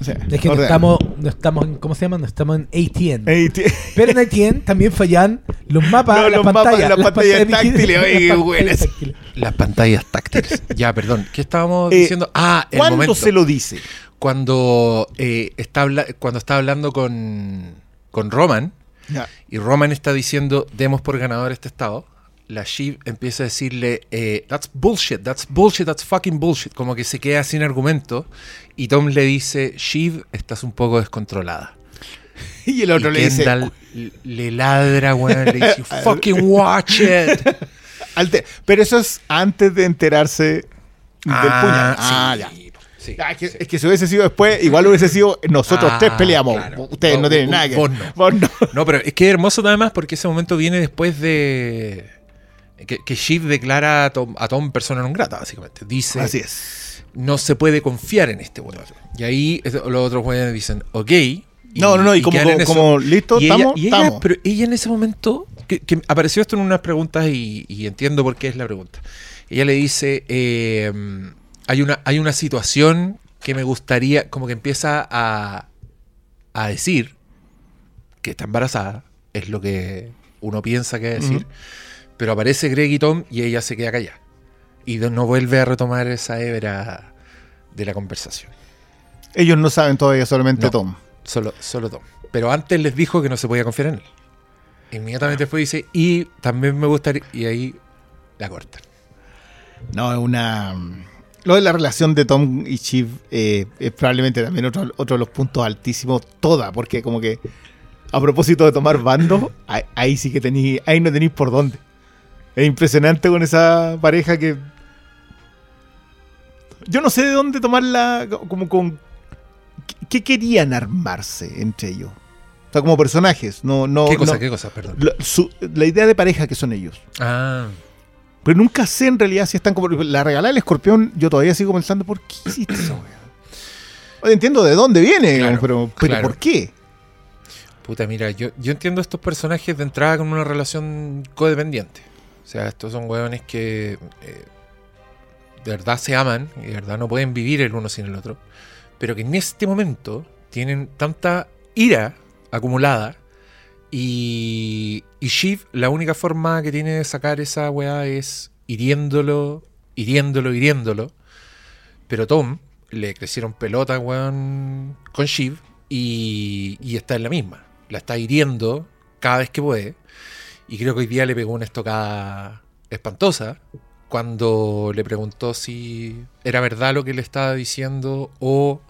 O sea, Es que no estamos, no estamos en, ¿cómo se llama? No estamos en ATN. Tío. Pero en ATN también fallan los mapas, No, las los mapas, pantallas. las pantallas táctiles, oye, qué las buenas. pantallas táctiles. Las pantallas táctiles. Ya, perdón. ¿Qué estábamos Eh, diciendo? Ah, el ¿Cuándo momento. se lo dice? Cuando, eh, está cuando está hablando con, con Roman Ya. y Roman está diciendo, demos por ganador este estado, la Shiv empieza a decirle, eh, that's bullshit, that's bullshit, that's fucking bullshit. Como que se queda sin argumento. Y Tom le dice, Shiv, estás un poco descontrolada. Y el otro y le dice. Le ladra, weón, le dice, "You fucking watch it. Pero eso es antes de enterarse del puñal. Ah, sí, ya. sí, Ah, es, que, sí. es que si hubiese sido después, igual hubiese sido nosotros Ah, tres peleamos. claro. Ustedes no tienen vos- nada que vos no. Vos no. No, pero es que es hermoso además porque ese momento viene después de. Que, que Shiv declara a Tom, a Tom persona non grata, básicamente. Dice, Así es. no se puede confiar en este weón. Y ahí los otros weones dicen, ok. y- No, no, no, y como- listo, estamos. Pero ella en ese momento, que, que apareció esto en unas preguntas y, y entiendo por qué es la pregunta. Ella le dice, eh, hay, una, hay una situación que me gustaría, como que empieza a, a decir que está embarazada, es lo que uno piensa que decir. Pero aparece Greg y Tom y ella se queda callada. Y no vuelve a retomar esa hebra de la conversación. Ellos no saben todavía, solamente No. Tom. Solo, solo Tom. Pero antes les dijo que no se podía confiar en él. Inmediatamente después dice, y también me gustaría. Y ahí la cortan. No, es una. Lo de la relación de Tom y Chief eh, es probablemente también otro, otro de los puntos altísimos, toda, porque como que a propósito de tomar bandos, ahí, ahí sí que tenéis, ahí no tenéis por dónde. Es impresionante con esa pareja que. Yo no sé de dónde tomarla, como con. ¿Qué querían armarse entre ellos? O sea, como personajes, no. no ¿Qué cosa? no- ¿Qué cosa? Perdón. la, su- la idea de pareja que son ellos. Ah, Pero nunca sé en realidad si están como. La regalada del escorpión, yo todavía sigo pensando, ¿por qué hiciste eso, weón? Entiendo de dónde viene, Claro, pero, pero claro. ¿por qué? puta, mira, yo, yo entiendo estos personajes de entrada con una relación codependiente. O sea, estos son hueones que eh, de verdad se aman y de verdad no pueden vivir el uno sin el otro. Pero que en este momento tienen tanta ira acumulada y, y Shiv, la única forma que tiene de sacar esa weá es hiriéndolo, hiriéndolo, hiriéndolo. Pero Tom le crecieron pelotas, con Shiv y, y está en la misma. La está hiriendo cada vez que puede. Y creo que hoy día le pegó una estocada espantosa cuando le preguntó si era verdad lo que le estaba diciendo o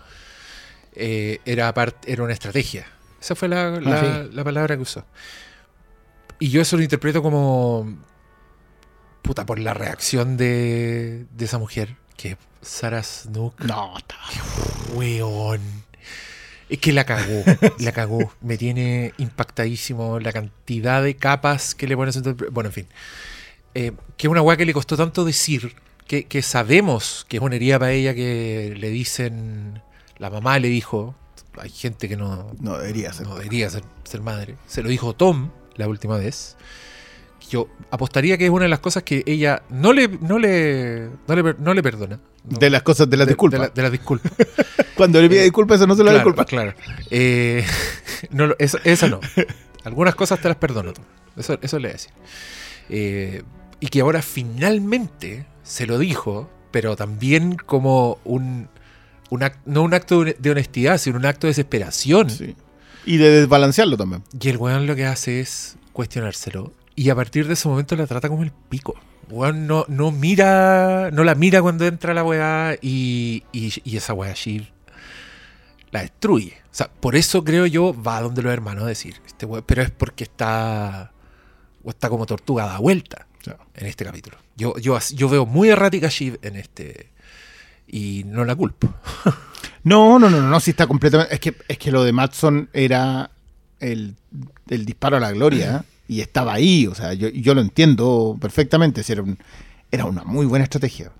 eh, era, era una estrategia. Esa fue la, la- Ah, la palabra que usó. Y yo eso lo interpreto como. Puta, por la reacción de, de esa mujer. Que Sarah Snook, No, está. weón. Es que la cagó, la cagó. Me tiene impactadísimo la cantidad de capas que le pone a su interpre- Bueno, en fin. Eh, que es una weá que le costó tanto decir que, que sabemos que es una herida para ella que le dicen. La mamá le dijo. Hay gente que no, No debería ser. no debería ser, ser madre. Se lo dijo Tom la última vez. Yo apostaría que es una de las cosas que ella no le, no le, no le, no le perdona. No. De las cosas, de las disculpas. De, la- de las disculpas. Cuando le pide disculpas, eso no se lo da claro, disculpa. claro. Eh, no, lo- esa, esa no. Algunas cosas te las perdono. Eso, eso le decía. Eh, y que ahora finalmente se lo dijo, pero también como un, un no un acto de honestidad, sino un acto de desesperación. Sí. Y de desbalancearlo también. Y el weón lo que hace es cuestionárselo. Y a partir de ese momento la trata como el pico. Weón no, no mira, no la mira cuando entra la weá y, y, y esa weá Shiv la destruye. O sea, por eso creo yo va donde los hermanos a decir. Este weón, pero es porque está, o está como tortuga da vuelta en este capítulo. Yo, yo, yo veo muy errática a Shiv en este y no la culpo. No, no, no, no, no, sí está completamente. Es que, es que lo de Matson era el, el disparo a la gloria ¿eh? y estaba ahí. O sea, yo, yo lo entiendo perfectamente. si era, un- era una muy buena estrategia.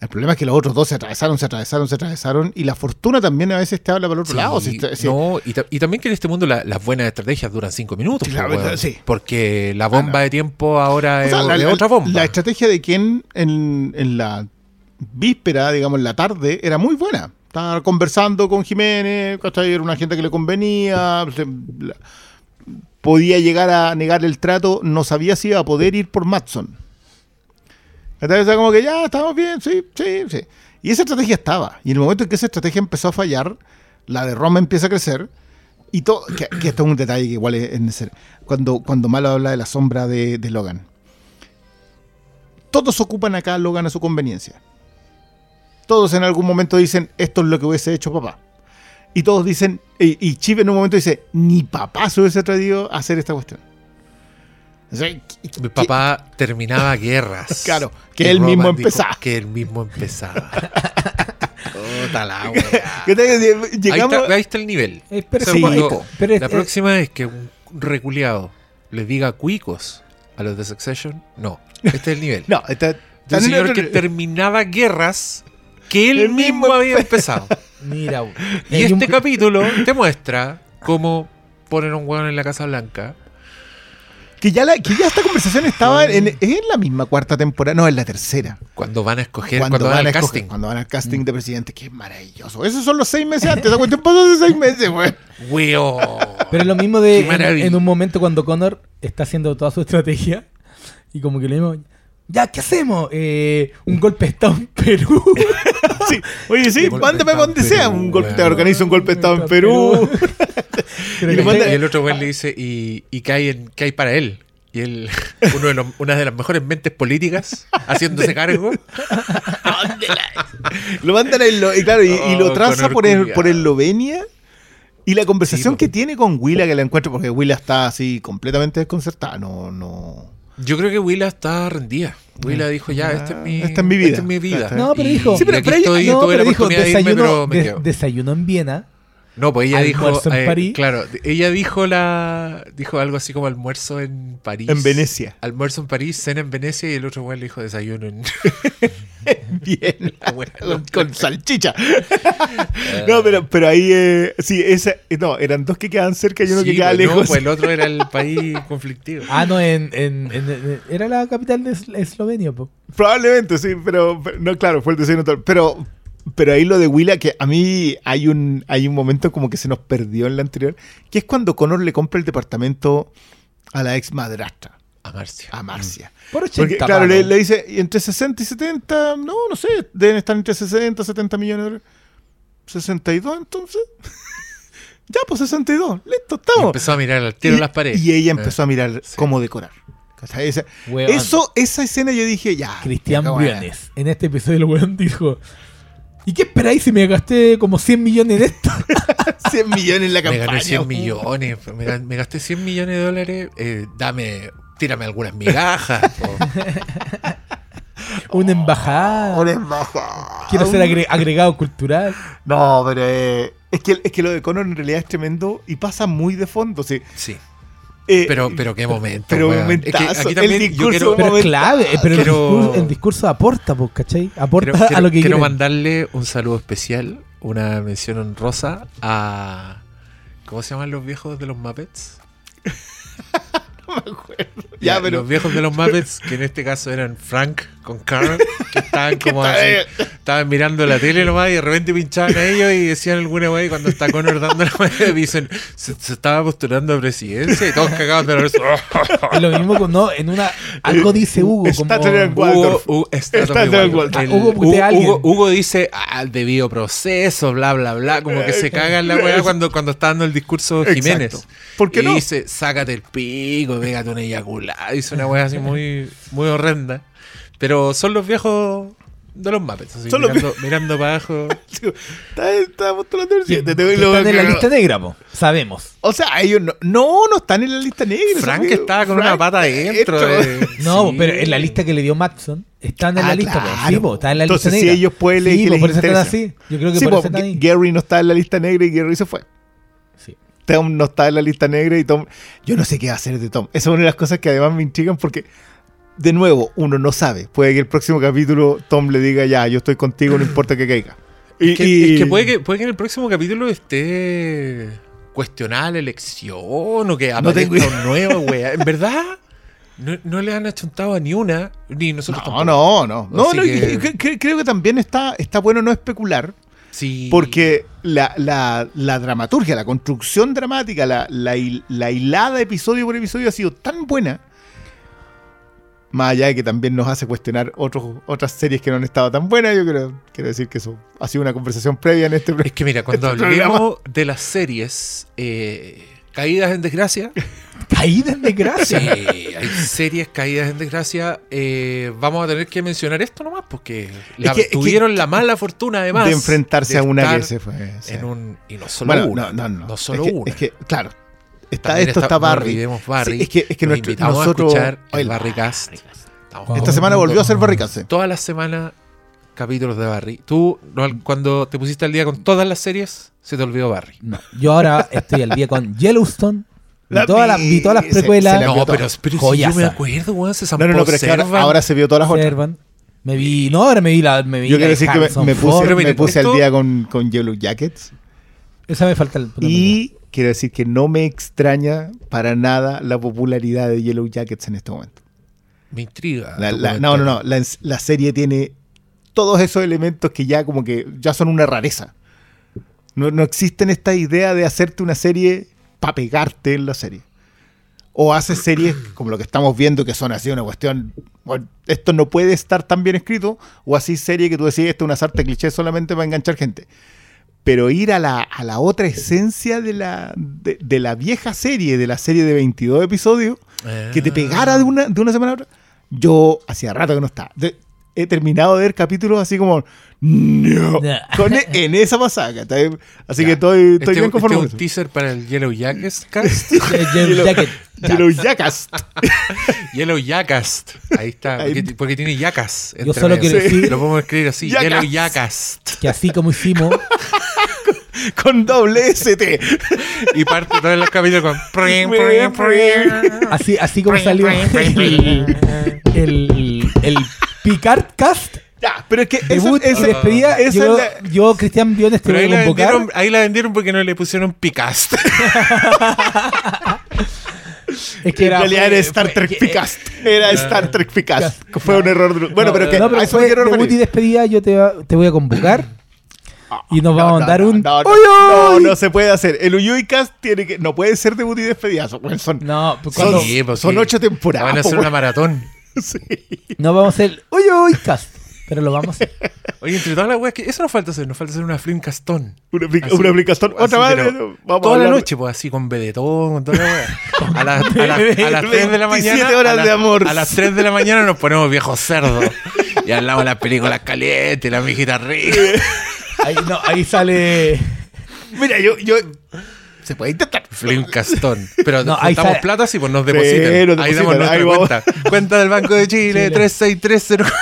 El problema es que los otros dos se atravesaron, se atravesaron, se atravesaron y la fortuna también a veces te habla para el otro Sí, lado. si está- si- no, y, ta- y también que en este mundo la- las buenas estrategias duran cinco minutos. Verdad, sí. Porque la bomba Ah, no. de tiempo ahora O es, la, es la- otra bomba. la estrategia de quien en, en la víspera, digamos, en la tarde, era muy buena. Estaba conversando con Jiménez, era una gente que le convenía, se- la- podía llegar a negar el trato, no sabía si iba a poder ir por Matson. Entonces, como que ya, estamos bien, sí, sí, sí. Y esa estrategia estaba. Y en el momento en que esa estrategia empezó a fallar, la de Roma empieza a crecer. Y todo, que, esto es un detalle que igual es, es necesario. Cuando, cuando Malo habla de la sombra de, de Logan. Todos ocupan acá a Logan a su conveniencia. Todos en algún momento dicen, esto es lo que hubiese hecho papá. Y todos dicen, y, y Chip en un momento dice, ni papá se hubiese atrevido a hacer esta cuestión. O sea, ¿qué- Mi papá terminaba guerras. Claro, que él mismo Roman empezaba. Que él mismo empezaba. Puta la wea. ¿qué te- Ahí Llegamos, está, ahí está el nivel. Eh, pero O sea, sí, cuando- po. Pero es- la es- próxima es que un reculeado le diga cuicos a los de Succession. No, este es el nivel. No, está, de está un señor otro- que terminaba guerras que él mismo había empezado. Mira, Y un- este capítulo te muestra cómo ponen a un hueón en la Casa Blanca. que, ya la, que ya esta conversación estaba en, es en la misma cuarta temporada, no, en la tercera. Cuando van a escoger, cuando, van, al escoger- casting. Cuando van al casting de presidente, que es maravilloso. Esos son los seis meses antes. Esa cuestión pasó hace seis meses, güey. Weón. Pero es lo mismo de Qué en, en un momento cuando Connor está haciendo toda su estrategia y como que le digo, ya, ¿qué hacemos? Eh, un golpe de Estado en Perú. Sí. Oye, sí, mándame donde sea. Perú, Un golpe, te organiza un golpe de Estado en Perú. Y manda- el otro güey le dice, ¿y, y qué, hay en- qué hay para él? Y él, uno de los- una de las mejores mentes políticas, haciéndose cargo. Lo mandan a Eslo- y claro, y, y lo Oh, traza por, el, por Eslovenia. Y la conversación Sí, que tiene con Willa, que la encuentro, porque Willa está así completamente desconcertada. No, no. Yo creo que Willa está rendida. Willa dijo, ya, esta es mi, Esta es mi vida. esta es mi vida. No, pero dijo- Sí, pero- pero ella- estoy, no, tuve la pero dijo de desayuno, pero me des- quedo. desayuno en Viena. No, pues ella dijo, Almuerzo en eh, París. claro, ella dijo la, dijo algo así como almuerzo en París. En Venecia. Almuerzo en París, cena en Venecia y el otro güey le dijo desayuno en Bien. con, con salchicha. no, pero, pero ahí, eh, sí, esa, no, eran dos que quedaban cerca y uno que quedaba pues, no, lejos. pues el otro era el país conflictivo. Ah, no, en, en- en- en- era la capital de Eslo- Eslovenia, po. Probablemente, sí, pero, pero- no, claro, fue el total. Pero, pero ahí lo de Willa, que a mí hay un, hay un momento como que se nos perdió en la anterior, que es cuando Connor le compra el departamento a la ex madrastra, A Marcia. a Marcia. Por 80 Porque, claro, le, dice, entre 60 y 70, no, no sé, deben estar entre 60 y 70 millones de dólares. 62 entonces. ya, pues 62, listo, Y estamos. empezó a mirar al tiro Y- las paredes. Y ella empezó a mirar sí. cómo decorar. Esa- eso, esa escena yo dije, ya. Cristian. Briones. En este episodio el weón dijo, ¿y qué esperáis si me gasté como 100 millones de esto? 100 millones en la Me campaña. gané 100 weón. millones. Me, ga- me gasté 100 millones de dólares. eh, dame, tírame algunas migajas. Una embajada. Una embajada. Quiero ser agre- agregado cultural. No, pero eh, es, que, es que lo de Connor en realidad es tremendo y pasa muy de fondo. Sí. Sí. Eh, Pero, pero qué momento. pero. Es que aquí El también yo discurso- quiero, Pero es clave, eh, pero Quiero- el, discurso, el discurso aporta, pues, ¿cachai? Aporta quiero- a lo que quiero mandarle un saludo especial, una mención honrosa a. ¿Cómo se llaman los viejos de los Muppets? me acuerdo. Ya, Ya, pero. Los viejos de los Muppets, que en este caso eran Frank con Carl, que estaban como así, estaban mirando la tele nomás y de repente pinchaban a ellos y decían alguna wey cuando está Connor dando la wey, dicen, se, se estaba postulando a presidencia y todos cagados de la risa. Lo mismo con, no, en una, algo dice Hugo, como, Hugo. Hugo, está. El- Hugo dice, ah, el debido proceso, bla, bla, bla, como que se caga en la weá cuando, cuando está dando el discurso Exacto. Jiménez. ¿Por qué y no? dice, sácate el pico, pégate una eyaculada. Dice una weá así muy, muy horrenda. Pero son los viejos de los Muppets, así, Son los mirando, mirando para abajo. Está, postulando el Te- están en la lista negra, po. Sabemos. O sea, ellos no, no, no están en la lista negra. Frank estaba con Frank una pata adentro. adentro. eh. No, Sí. pero en la lista que le dio Matson, están en Ah, la lista, po. claro. Sí, po, están en la Entonces, lista si negra. ellos pueden elegir sí, que les por eso están así. Yo creo que Sí, por po, eso están ahí. Gary no está en la lista negra y Gary se fue. Sí. Tom no está en la lista negra y Tom. Yo no sé qué va a hacer de Tom. Esa es una de las cosas que además me intrigan porque, de nuevo, uno no sabe. Puede que el próximo capítulo Tom le diga ya, yo estoy contigo, no importa que caiga. Y, Es que, y- es que puede que puede que en el próximo capítulo esté cuestionada la elección o que No tengo aparezca un nuevo, wea. En verdad, no, no le han achuntado a ni una, ni nosotros No, tampoco. no, no. No, no, que- creo que también está, está bueno no especular. Sí. Porque la, la- la dramaturgia, la construcción dramática, la, la, la hilada episodio por episodio ha sido tan buena, más allá de que también nos hace cuestionar otros, otras series que no han estado tan buenas, yo creo, quiero decir que eso ha sido una conversación previa en este Es que mira, cuando Este hablemos de las series eh, caídas en desgracia, Caída en sí, desgracia. hay series caídas en desgracia, eh, vamos a tener que mencionar esto nomás, porque la- que- es que- tuvieron la mala fortuna además de enfrentarse de a una que se fue. sí. en un y no solo Bueno, una, no, no, no. solo es que, una. Es que, claro, está, También esto está no Barry. Barry. Sí, es que, es que nuestro- invitamos nosotros. a el. Estamos Wow. Esta semana volvió a ser Barricase. todas las semanas capítulos de Barry. Tú, cuando te pusiste al día con todas las series, se te olvidó Barry. No, yo ahora estoy al día con Yellowstone Vi, todas las, vi todas las Se- se precuelas. la- No, pero, si yo me acuerdo, weón, se No, no, no, pero es que ahora, se vio todas las otras. Servan. Me vi. No, ahora me vi la. Me vi Yo la quiero de decir que me, puse, Ford. Me miren, puse al día con, con Yellow Jackets. Esa me falta el. Y quiero decir que no me extraña para nada la popularidad de Yellow Jackets en este momento. Me intriga. La- la- no, no, no. La, la serie tiene todos esos elementos que ya como que ya son una rareza. No, no existen esta idea de hacerte una serie para pegarte en la serie. O haces series como lo que estamos viendo que son así una cuestión. bueno, esto no puede estar tan bien escrito. O así serie que tú decís, esto es una sarta cliché solamente para enganchar gente. Pero ir a la, a la otra esencia de la, de, de la vieja serie, de la serie de 22 episodios, que te pegara de una, de una semana a otra. Yo hacía rato que no estaba. De- he terminado de ver capítulos así como. No. Con e- en esa pasada. Así Ya. que estoy, estoy Este, bien conforme. este con es eso. un teaser para el Yellow Jackets cast. Yellow Jacket. Yellow Jackass. Yellow Jackast. Ahí está. Porque, porque tiene yacas. Yo solo quiero decir Lo podemos escribir así. Yacas. Yellow Jacast. que así como hicimos. con doble ST. Y parte todo el capítulo con. prim, prim, prim. Así, así como salió el, el, el Picard Cast. Ya, pero es que Debut esa, y despedida. esa yo, es la- yo, Cristian Biones, te voy ahí a la, convocar. vendieron, ahí la vendieron porque no le pusieron Picast. Es que en realidad era Star fue- Trek que- Picast. Era Star Trek Picast. Fue un error. de- Bueno, no, pero que no, pero eso fue quiero debut y despedida. Yo te, voy a convocar. Y nos vamos a dar un. No, no, ¡Uy, no, se puede hacer. El Uyuy Cast tiene que, no puede ser debut y despedida. No, pues son, cuando- Sí, pues son ocho temporadas. Van a hacer una maratón. Sí. no vamos a hacer. ¡Uy, uy! Cast. Pero lo vamos a hacer. Oye, entre todas las weas que. Eso nos falta hacer. Nos falta hacer una Flimcastón. Una, Así- una así, Otra Vamos Toda a la noche, pues así con vedetón, con toda la wea. A, las- a, las- a las 3 de la 27 mañana. horas a las- de amor. A las 3 de la mañana nos ponemos viejos cerdos. Y hablamos de las películas calientes, las mijitas ricas. Ahí, no, ahí sale. Mira, yo, yo. Se puede intentar. Flimcastón. Pero No, juntamos sale- plata y pues nos Sí, depositan. nos ahí depositan, damos nuestra ahí cuenta. Cuenta del Banco de Chile, Chile. 3630.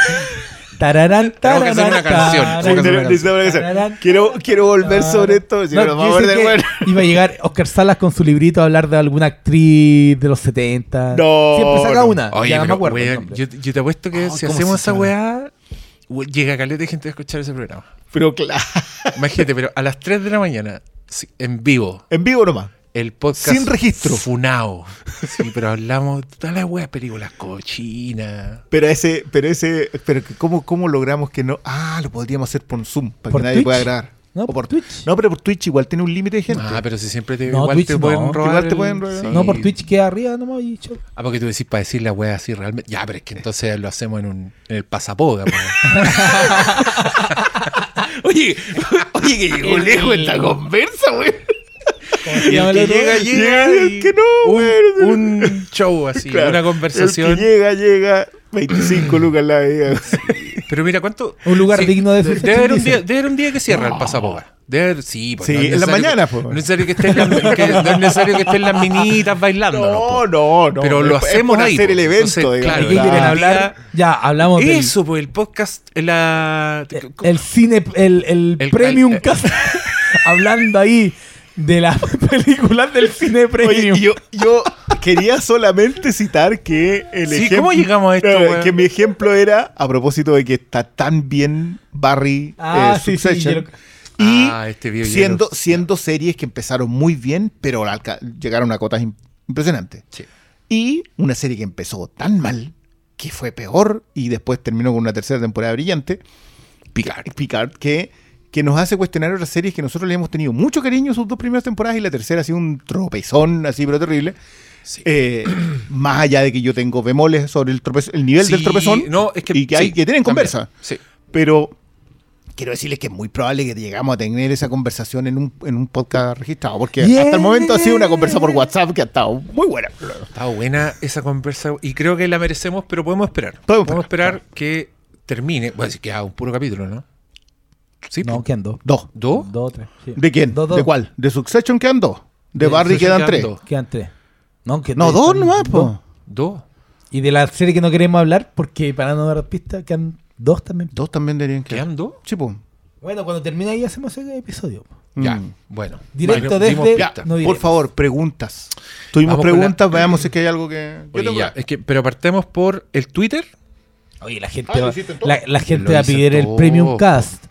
Tararán, Tenemos que hacer una tararán, canción. tararán, Tenemos que hacer una hacer. tararán. Quiero, quiero volver sobre esto. Si no, No, nos yo vamos a ver sé de que bueno. Iba a llegar Oscar Salas con su librito a hablar de alguna actriz de los 70. No, Siempre saca no. una. Oye, ya no me acuerdo. yo, yo te apuesto que Oh, si ¿cómo hacemos esa weá, we- llega caleta de gente a escuchar ese programa. Pero claro. Imagínate, pero a las 3 de la mañana, sí, en vivo, En vivo nomás. el podcast. Sin registro. Funao. Sí, pero hablamos de todas las weas, películas cochinas. Pero ese, pero ese, pero ¿cómo, cómo logramos que no? Ah, lo podríamos hacer por Zoom, para ¿Por que nadie Twitch? pueda grabar. No, O por Twitch. No, pero por Twitch igual tiene un límite de gente. Ah, pero si siempre te, No, igual Twitch te no. pueden robar. Igual te el- pueden robar. sí. No, por Twitch queda arriba nomás y chau. Ah, porque tú decís para decir la wea así realmente. Ya, pero es que entonces lo hacemos en, un, en el pasapoga. po. Oye, oye, que llegó El- lejos el- esta conversa, güey. y el que llega, llega. El y que no, un, güey. un show así, Claro, una El conversación. que llega, llega. 25 lucas la vida. Pero mira, ¿cuánto? Un lugar digno de Debe haber un día, debe haber un día que cierra el pasapoga. Debe haber- sí, pues, Sí, no es en la mañana, que- pues. No es necesario que estén las, que- no es necesario que estén las minitas bailando. No, no, no. Pero lo es hacemos por ahí, hacer el pues. evento, Entonces, digamos. claro, ¿De quieren la- hablar? Ya, hablamos del Eso, pues el podcast, la. el cine, el, el, El- Premium el- Cast. hablando ahí de las películas del cine Premium. Oye, yo, yo quería solamente citar que el Sí, ejemplo. ¿cómo llegamos a esto, que mi ejemplo era a propósito de que está tan bien Barry Ah, eh, sí, sí, lo- Y Ah, este video siendo, siendo series que empezaron muy bien, pero llegaron a cotas im- impresionantes. Sí. Y una serie que empezó tan mal que fue peor y después terminó con una tercera temporada brillante. Picard. Picard, que, que nos hace cuestionar otras series que nosotros le hemos tenido mucho cariño sus dos primeras temporadas y la tercera ha sido un tropezón así, pero terrible. Sí. Eh, más allá de que yo tengo bemoles sobre el, tropez- el nivel del tropezón no, es que, y que, hay, sí, que tienen conversa. Sí. Pero quiero decirles que es muy probable que llegamos a tener esa conversación en un, en un podcast registrado, porque Yeah. hasta el momento ha sido una conversa por WhatsApp que ha estado muy buena. Está buena esa conversa y creo que la merecemos, pero podemos esperar. Podemos esperar, esperar, que termine. Bueno, si queda un puro capítulo, ¿no? Sí. No, quedan dos. Dos. ¿Dos? Dos o tres. sí. ¿De quién? Dos, dos. ¿De cuál? ¿De Succession quedan dos? ¿De, De Barry quedan quedan tres? dos. Quedan tres. No, que No, dos nomás, dos. po. ¿Dos? Y de la serie que no queremos hablar, porque para no dar pistas, quedan dos también. Dos también deberían quedar. ¿Quedan dos? Sí, po. Bueno, cuando termine ahí hacemos ese episodio. Ya, Mm. bueno. Directo Bueno, desde- no, Por favor, preguntas. Tuvimos Vamos preguntas, la- veamos si es que hay algo que. Yo Oye, tengo- ya, es que, pero partemos por el Twitter. Oye, la gente, Ah, lo va, la, la gente va a pedir el. Premium Cast.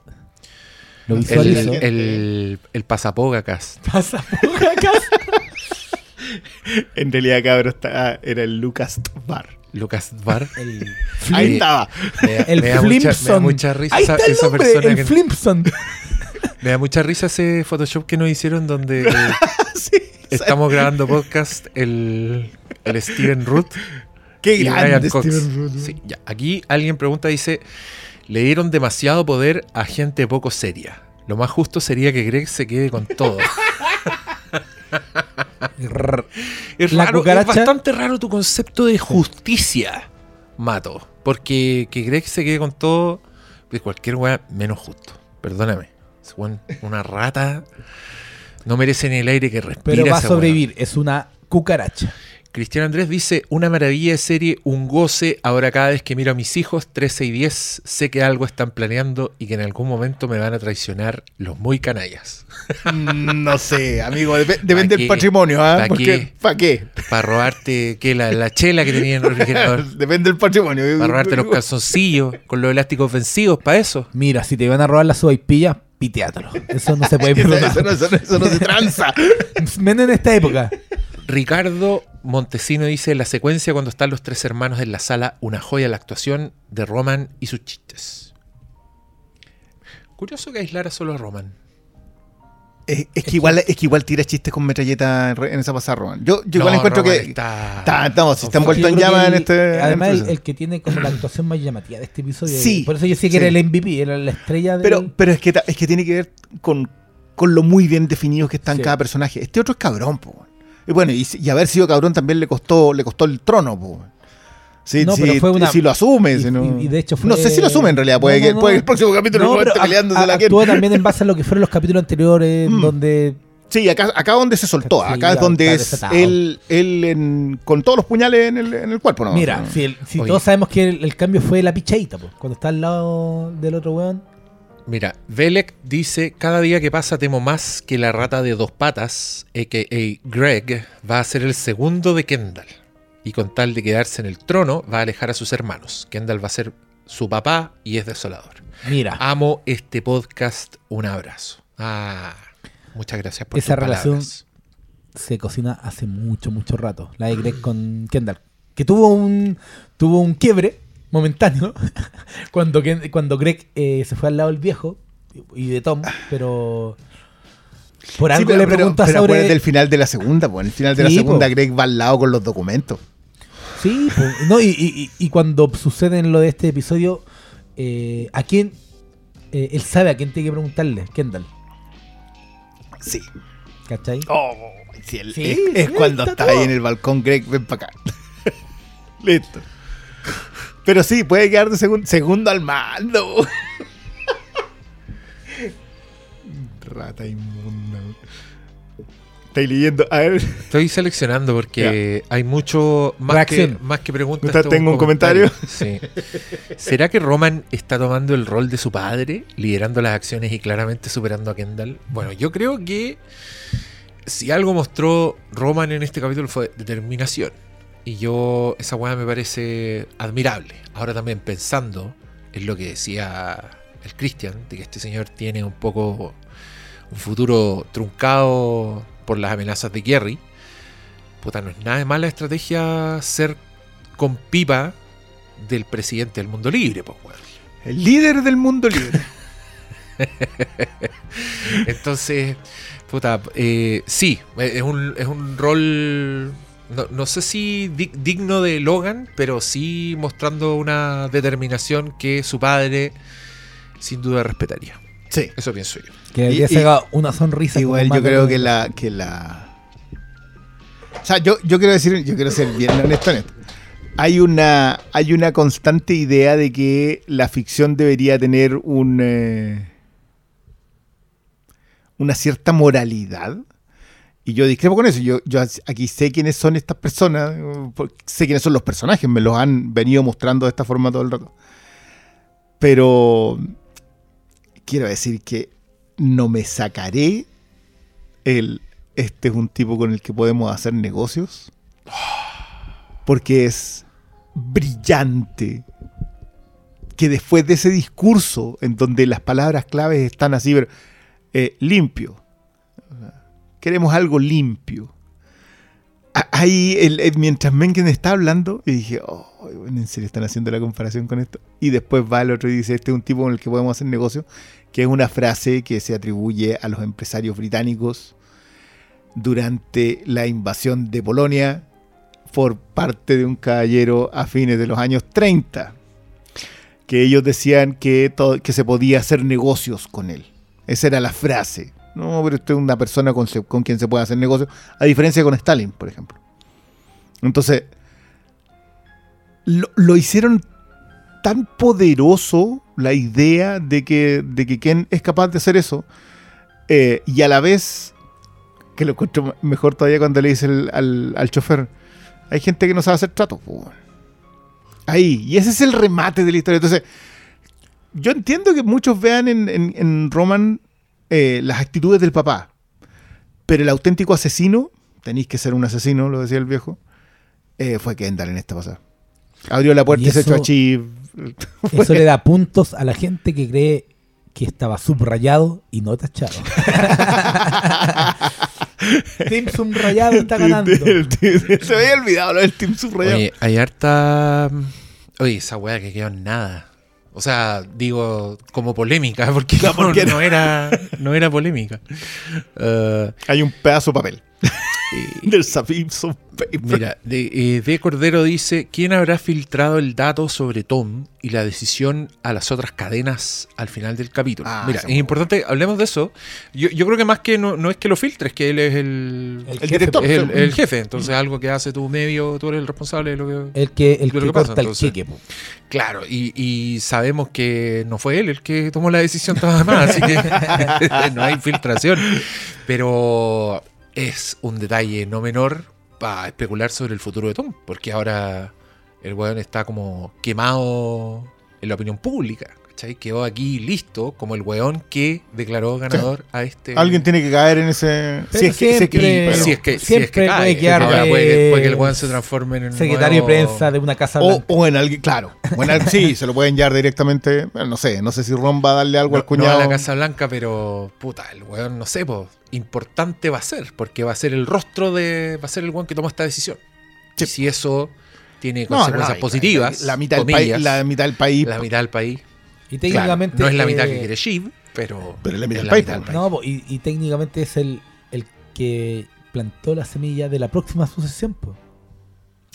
Lo El, visualizo. el, el pasapoga cast. Pasa por acá. En realidad, cabrón, está- era el Lucas Bar. Lucas Bar. El, Ahí estaba. Me da, el me da mucha, me da Flimpson. mucha risa Ahí esa, está el esa nombre, persona el que, Flimpson. Me da mucha risa ese Photoshop que nos hicieron donde eh, Sí, estamos grabando podcast el, el Steven Root. Qué y grande Ryan Cox. Steven Root. Sí, ya. Aquí alguien pregunta, dice, le dieron demasiado poder a gente poco seria. Lo más justo sería que Greg se quede con todo. Es, raro, bastante raro tu concepto de justicia, Mato. Porque que Greg se quede con todo es cualquier weá menos justo. Perdóname. Es una rata. No merece ni el aire que respira. Pero va a sobrevivir. Es una cucaracha. Cristian Andrés dice, una maravilla de serie, un goce. Ahora cada vez que miro a mis hijos, 13 y 10, sé que algo están planeando y que en algún momento me van a traicionar los muy canallas. Mm, No sé, amigo, dep- depende ¿Pa' del patrimonio, ¿ah? ¿Para qué? Para robarte que la, la chela que tenían el refrigerador. Depende del patrimonio. Para robarte los calzoncillos con los elásticos vencidos, para eso. Mira, si te van a robar las sopaipillas, piteátelo. Eso no se puede Eso, perdonar. eso no, eso no- eso no se tranza. Menos en esta época. Ricardo Montesino dice, la secuencia cuando están los tres hermanos en la sala, una joya la actuación de Roman y sus chistes. Curioso que aislara solo a Roman. Es, es que igual, es que igual tira chistes con metralleta en en esa pasada, Roman. Yo, yo igual No, encuentro Roman que. Está, Está, no, si está Yo envuelto en llama en el- este. Además, en el, este- el que tiene como la actuación más llamativa de este episodio. Sí, Por eso yo sé que sí. era el MVP, era la estrella de. Pero, pero es, que, es que tiene que ver con, con lo muy bien definidos que están Sí. cada personaje. Este otro es cabrón, po. Y bueno, y, y haber sido cabrón también le costó, le costó el trono, po. weón. Sí, No, sí, pero fue una- si lo asume. y- si no, y- y de hecho fue- no sé si lo asume en realidad. Puede, No, que, puede el próximo capítulo No, esté peleándose a- la actúa también en base a lo que fueron los capítulos anteriores, Mm. donde Sí, acá, acá donde se soltó. Sí, Acá es donde es él, él en- con todos los puñales en el, en el cuerpo, ¿no? Mira, si, el- si Oye. todos sabemos que el, el cambio fue la pichadita, pues, cuando está al lado del otro weón. Mira, Velek dice, cada día que pasa temo más que la rata de dos patas, a.k.a. Greg, va a ser el segundo de Kendall. Y con tal de quedarse en el trono, va a alejar a sus hermanos. Kendall va a ser su papá y es desolador. Mira, Amo este podcast. Un abrazo. Ah, muchas gracias por Esa tus relación- palabras. se cocina hace mucho, mucho rato. La de Greg con Kendall. Que tuvo un tuvo un quiebre momentáneo cuando, Ken- cuando Greg eh, se fue al lado del viejo y de Tom, pero por algo le pero- pregunta pero sobre... acuérdate del final de la segunda, pues. En el final de la Sí, segunda, po. Greg va al lado con los documentos. Sí, no, y, y- y- y cuando sucede en lo de este episodio, eh, ¿a quién? eh, él sabe a quién tiene que preguntarle, Kendall. Sí. ¿Cachai? Oh, sí, el- Sí, es, sí, cuando está está todo. ahí en el balcón, Greg, ven para acá. Listo. Pero sí, puede quedar de segun- segundo al mando. Rata inmunda. Estáis leyendo. A ver. Estoy seleccionando porque hay mucho más que, más que preguntas. Tengo un comentario. Sí. ¿Será que Roman está tomando el rol de su padre, liderando las acciones y claramente superando a Kendall? Bueno, yo creo que si algo mostró Roman en este capítulo fue determinación. Y yo, esa weá me parece admirable. Ahora también pensando en lo que decía el Christian, de que este señor tiene un poco un futuro truncado por las amenazas de Kerry. Puta, no es nada de mala estrategia ser con pipa del presidente del mundo libre, pues, weón. El líder del mundo libre. Entonces, puta, eh, sí, es un, es un rol, no, no sé si di- digno de Logan, pero sí mostrando una determinación que su padre sin duda respetaría. Sí. Eso pienso yo. Que Y- y- sacado una sonrisa. Igual yo creo de- que la, que la. O sea, yo, yo quiero decir, yo quiero ser bien honesto en esto. Hay una, hay una constante idea de que la ficción debería tener un eh, una cierta moralidad. Y yo discrepo con eso. Yo, yo aquí sé quiénes son estas personas, sé quiénes son los personajes, me los han venido mostrando de esta forma todo el rato. Pero quiero decir que no me sacaré el este es un tipo con el que podemos hacer negocios. Porque es brillante. Que después de ese discurso, en donde las palabras claves están así, pero, eh, limpio. Queremos algo limpio. Ahí, mientras Mencken está hablando, y dije, oh, bueno, en serio están haciendo la comparación con esto. Y después va el otro y dice, este es un tipo con el que podemos hacer negocio, que es una frase que se atribuye a los empresarios británicos durante la invasión de Polonia por parte de un caballero a fines de los años 30, que ellos decían que se podía hacer negocios con él. Esa era la frase. No, pero usted es una persona con, con quien se puede hacer negocios, a diferencia con Stalin, por ejemplo. Entonces, lo, lo hicieron tan poderoso la idea de que, de que Ken es capaz de hacer eso, eh, y a la vez que lo encuentro mejor todavía cuando le dice al, al chofer, hay gente que no sabe hacer weón". Ahí, y ese es el remate de la historia. Entonces, yo entiendo que muchos vean en- en Roman eh, las actitudes del papá, pero el auténtico asesino, tenéis que ser un asesino, lo decía el viejo, eh, fue Kendall en esta pasada. Abrió la puerta y, Y se echó eso- a Chief. Eso le da puntos a la gente que cree que estaba subrayado y no tachado. Team subrayado está ganando. se me había olvidado lo del Team Subrayado. Oye, hay harta. Oye, esa weá que quedó en nada. O sea, digo, como polémica, porque, No, no, porque no. no era, no era polémica. Eh, Hay un pedazo de papel. Del Simpson Paper. mira, de, eh, de Cordero dice: ¿Quién habrá filtrado el dato sobre Tom y la decisión a las otras cadenas al final del capítulo? Ah, mira, es importante, hablemos de eso. Yo, yo creo que más que no, no es que lo filtres, que él es el, El El jefe, director. es el, sí. el jefe. Entonces, algo que hace tu medio, tú eres el responsable de lo que. El que, el Lo que que pasa, corta el entonces. cheque. Claro, y, y sabemos que no fue él el que tomó la decisión toda más, así que no hay filtración. Pero es un detalle no menor para especular sobre el futuro de Tom, porque ahora el weón está como quemado en la opinión pública. ¿Cachai? Quedó aquí listo como el weón que declaró ganador a este. Alguien tiene que caer en ese. Pero Si es que, si es que- siempre- pero- si es que, si es que cae, puede quedar ahora puede, puede que el weón se transforme en el Secretario nuevo- de prensa de una casa o, blanca. o en alguien, claro. O en sí, se lo pueden llevar directamente. bueno, no sé, no sé si Ron va a darle algo no, al cuñado. no a la Casa Blanca, pero puta, el weón, no sé, po, importante va a ser, porque va a ser el rostro de. va a ser el weón que toma esta decisión. Sí. Y si eso tiene No, no, consecuencias no, positivas, La, mitad del comillas, país, la mitad del país. la mitad del país. Y claro, técnicamente. no es la mitad eh, que quiere Shiv, pero. Pero es la mitad es del país, po. No, y, y técnicamente es el, el que plantó la semilla de la próxima sucesión. po.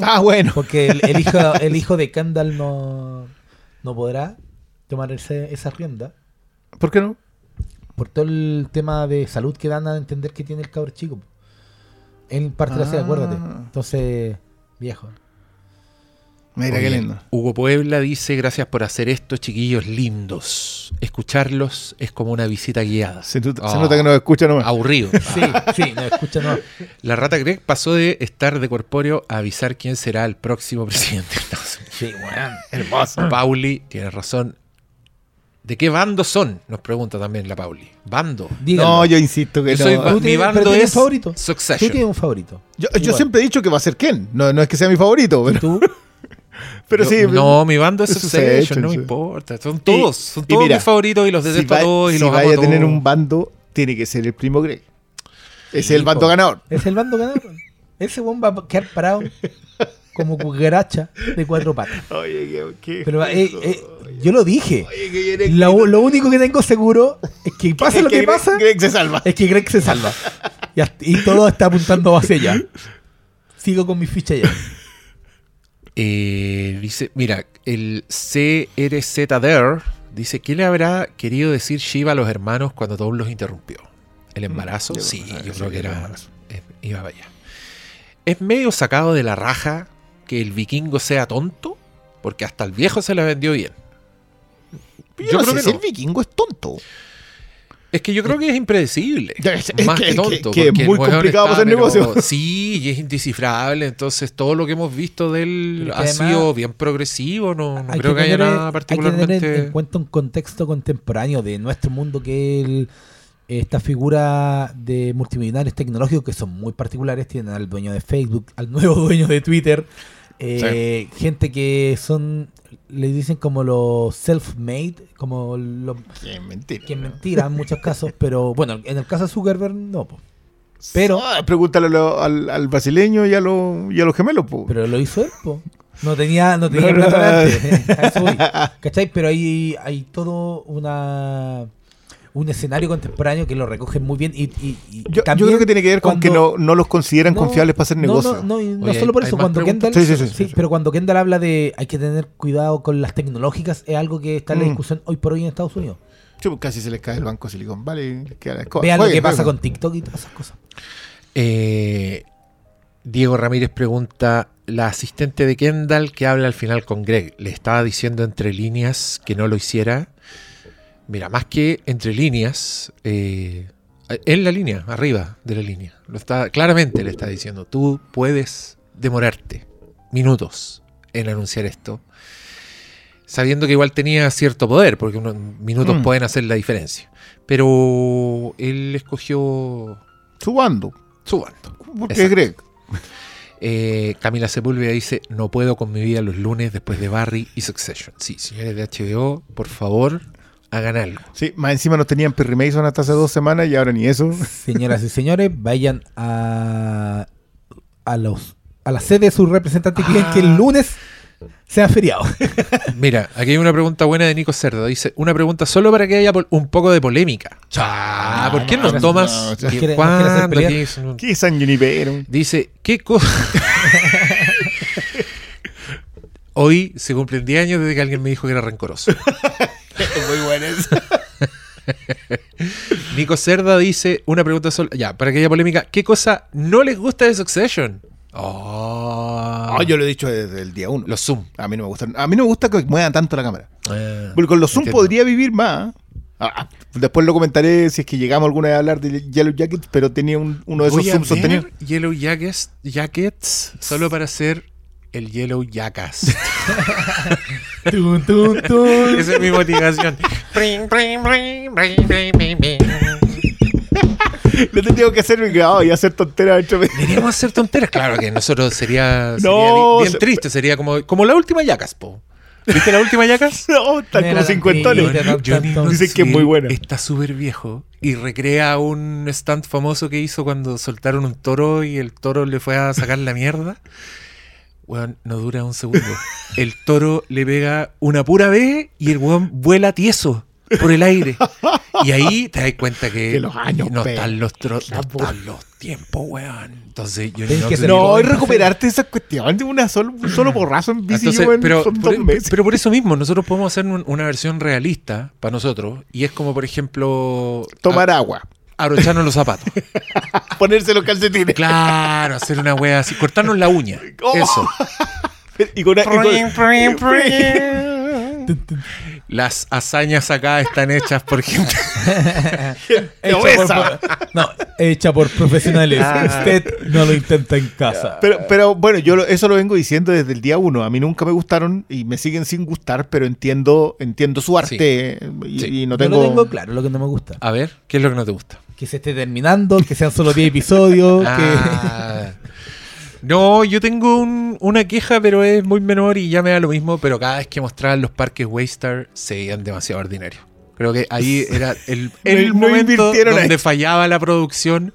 Ah, bueno. Porque el, el hijo, el hijo de Kendall no, no podrá tomar ese- esa rienda. ¿Por qué no? Por todo el tema de salud que dan a entender que tiene el cabro chico. po. En parte de la serie, Ah. acuérdate. Entonces, viejo. Mira Oye, qué lindo. Hugo Puebla dice: Gracias por hacer esto, chiquillos lindos. Escucharlos es como una visita guiada. Se, nota- se Ah. nota que nos escucha nomás. Aburrido. Sí, sí, no, escucha, no. La rata Greg pasó de estar de corpóreo a avisar quién será el próximo presidente de Estados Unidos. Sí, weón. Hermoso. Pauli tiene razón. ¿De qué bando son? Nos pregunta también la Pauli. ¿Bando? Díganlo. No, yo insisto que Yo no. soy ¿Tú mi tienes- bando tienes es un favorito? Tú Succession. tienes un favorito. Yo, yo siempre he dicho que va a ser Ken. No, no es que sea mi favorito, pero, Tú, pero Yo- sí. no, mi bando es Succession, no me importa. Son todos, son todos mira, mis favoritos y los si, detesto va- a todos y si los vaya amo a tener todos. un bando, tiene que ser el primo Greg. Ese es Sí, el bando po. ganador. es el bando ganador. Ese weón va a quedar parado como cucaracha de cuatro patas. Oye, qué, qué Pero eh, eh, yo lo dije. Oye, que viene La- lo único que tengo seguro es que pase es lo que, Greg- pasa, Greg se salva. es que Greg se salva. Y todo está apuntando hacia allá. Sigo con mi ficha ya. Eh, dice, mira, el CRZ There dice, ¿qué le habrá querido decir Shiva a los hermanos cuando Tom los interrumpió? ¿El embarazo? yo sí, yo creo que era... embarazo. eh, iba para allá. ¿Es medio sacado de la raja que el vikingo sea tonto? Porque hasta el viejo se la vendió bien. Yo, Yo no creo sé que si el vikingo es tonto. Es que yo creo que es impredecible. Es- es más que- que, tonto. que es muy complicado está, hacer negocio. Sí, y es indescifrable. Entonces, todo lo que hemos visto de él ha además- sido bien progresivo. No, creo que, haya tener- nada Hay que particularmente. tener en, en cuenta un contexto contemporáneo de nuestro mundo que el, esta figura de multimillonarios tecnológicos que son muy particulares, tienen al dueño de Facebook, al nuevo dueño de Twitter, eh, gente que son, le dicen como los self-made, como los Qué mentira. que es mentira en muchos casos, pero bueno, en el caso de Zuckerberg no, po. pero Ah, pregúntale lo- al, al brasileño y a, los y a los gemelos, po. pero lo hizo él, po. No tenía, no tenía No, no. plata antes. A eso voy. ¿Cachai? Pero hay, hay todo una un escenario contemporáneo que lo recogen muy bien y, y- y yo, creo que tiene que ver con que no, no los consideran No, confiables para hacer no, negocio. No, no, y no Oye, solo por ¿hay eso, cuando? Kendall, Sí, sí, sí, sí. pero cuando Kendall habla de hay que tener cuidado con las tecnológicas, es algo que está en la Mm. discusión hoy por hoy en Estados Unidos. Sí, pues casi se les cae el banco Silicon Valley. les queda la. Vean lo que pasa con TikTok y todas esas cosas. Eh, Diego Ramírez pregunta: La asistente de Kendall que habla al final con Greg, ¿le estaba diciendo entre líneas que no lo hiciera? Mira, más que entre líneas, eh, en la línea, arriba de la línea, lo está, claramente le está diciendo: Tú puedes demorarte minutos en anunciar esto, sabiendo que igual tenía cierto poder, porque unos minutos Mm. pueden hacer la diferencia. Pero él escogió Su bando. su bando. Porque Exacto. es Greg. Eh, Camila Sepúlveda dice, no puedo con mi vida los lunes después de Barry y Succession. Sí, señores de HBO, por favor, hagan algo. Sí, más encima nos tenían Perry Mason hasta hace dos semanas y ahora ni eso. Señoras y señores, vayan a, a los a la sede de su representante y piden que el lunes sea feriado. Mira, aquí hay una pregunta buena de Nico Cerdo. Dice, una pregunta solo para que haya un poco de polémica. Ah, ¿por qué no, nos no, tomas? no, no ¿Qué- no ¿Cuándo? un- ¿Qué es San Junipero? Dice, ¿qué cosa? Hoy se cumplen 10 años desde que alguien me dijo que era rencoroso. Muy bueno eso. Nico Cerda dice una pregunta solo. Ya, para que haya polémica, ¿qué cosa no les gusta de Succession? Oh, Ah, yo lo he dicho desde el día uno. los Zoom. A mí no me gusta. A mí no me gusta que muevan tanto la cámara. Ah, Porque con los Zoom entiendo. podría vivir más. Ah, después lo comentaré si es que llegamos alguna vez a hablar de Yellow Jackets, pero tenía un- uno de esos Zoom sostenidos. Yellow Jackets, Jackets solo para hacer el Yellow Jackass. Tun, tun, tun. Esa es mi motivación. Lo tenía que hacer grabado y hacer tonteras dentro de- Deberíamos hacer tonteras. Claro que nosotros sería, sería No, bien, bien se- triste. Sería como, como la última Jackass, po. ¿Viste la última Jackass? No, están como cincuentones. Dicen que es muy buena. Está súper viejo y recrea un stunt famoso que hizo cuando soltaron un toro y el toro le fue a sacar la mierda. Weón, no dura un segundo. El toro le pega una pura vez y el weón vuela tieso por el aire. Y ahí te das cuenta que, Que los años no están los, no están los tiempos, weón. Entonces yo no que No, y recuperarte esa cuestión de una solo, un solo porrazo en bici Entonces, yo en- pero, son por, dos meses. pero por eso mismo, nosotros podemos hacer un- una versión realista para nosotros. Y es como, por ejemplo, Tomar a- agua, abrocharnos los zapatos. ponerse los calcetines. Claro, hacer una wea así, cortarnos la uña. Oh. Eso. Y con, y con- Las hazañas acá están hechas por gente. Hecha por, no, hecha por profesionales. Ah. Usted no lo intenta en casa. Pero, pero bueno, yo lo- eso lo vengo diciendo desde el día uno. A mí nunca me gustaron y me siguen sin gustar, pero entiendo, entiendo su arte y, Sí. y no Yo tengo. lo tengo claro, lo que no me gusta. A ver, ¿qué es lo que no te gusta? Que se esté terminando, que sean solo 10 episodios. Ah. No, yo tengo un- una queja, pero es muy menor y ya me da lo mismo. Pero cada vez que mostraban los parques Waystar se veían demasiado ordinarios. Creo que ahí era el, el No momento invirtieron donde ahí. fallaba la producción.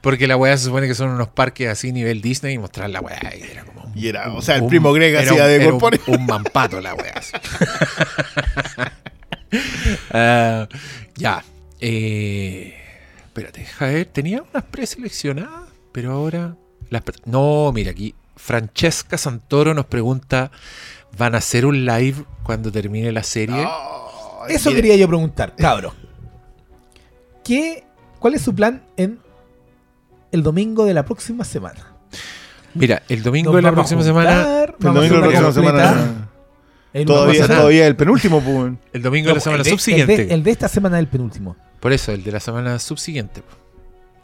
Porque la weá se supone que son unos parques así nivel Disney y mostrar la weá y era como. Y era, o sea, el primo Greg hacía un- de un- corpóreo. Un, mampato la weá. Ah, ya. Eh, espérate, deja ver. Tenía unas preseleccionadas, pero ahora. Las no, mira aquí. Francesca Santoro nos pregunta: ¿van a hacer un live cuando termine la serie? Eso mira, quería yo preguntar, cabro. ¿Qué, ¿Cuál es su plan en el domingo de la próxima semana? Mira, el domingo Nos de la próxima semana. juntar, El domingo de la próxima semana. Todavía, todavía el penúltimo, pues. El domingo de la semana el de- subsiguiente. El de, el de esta semana es el penúltimo. Por eso, el de la semana subsiguiente.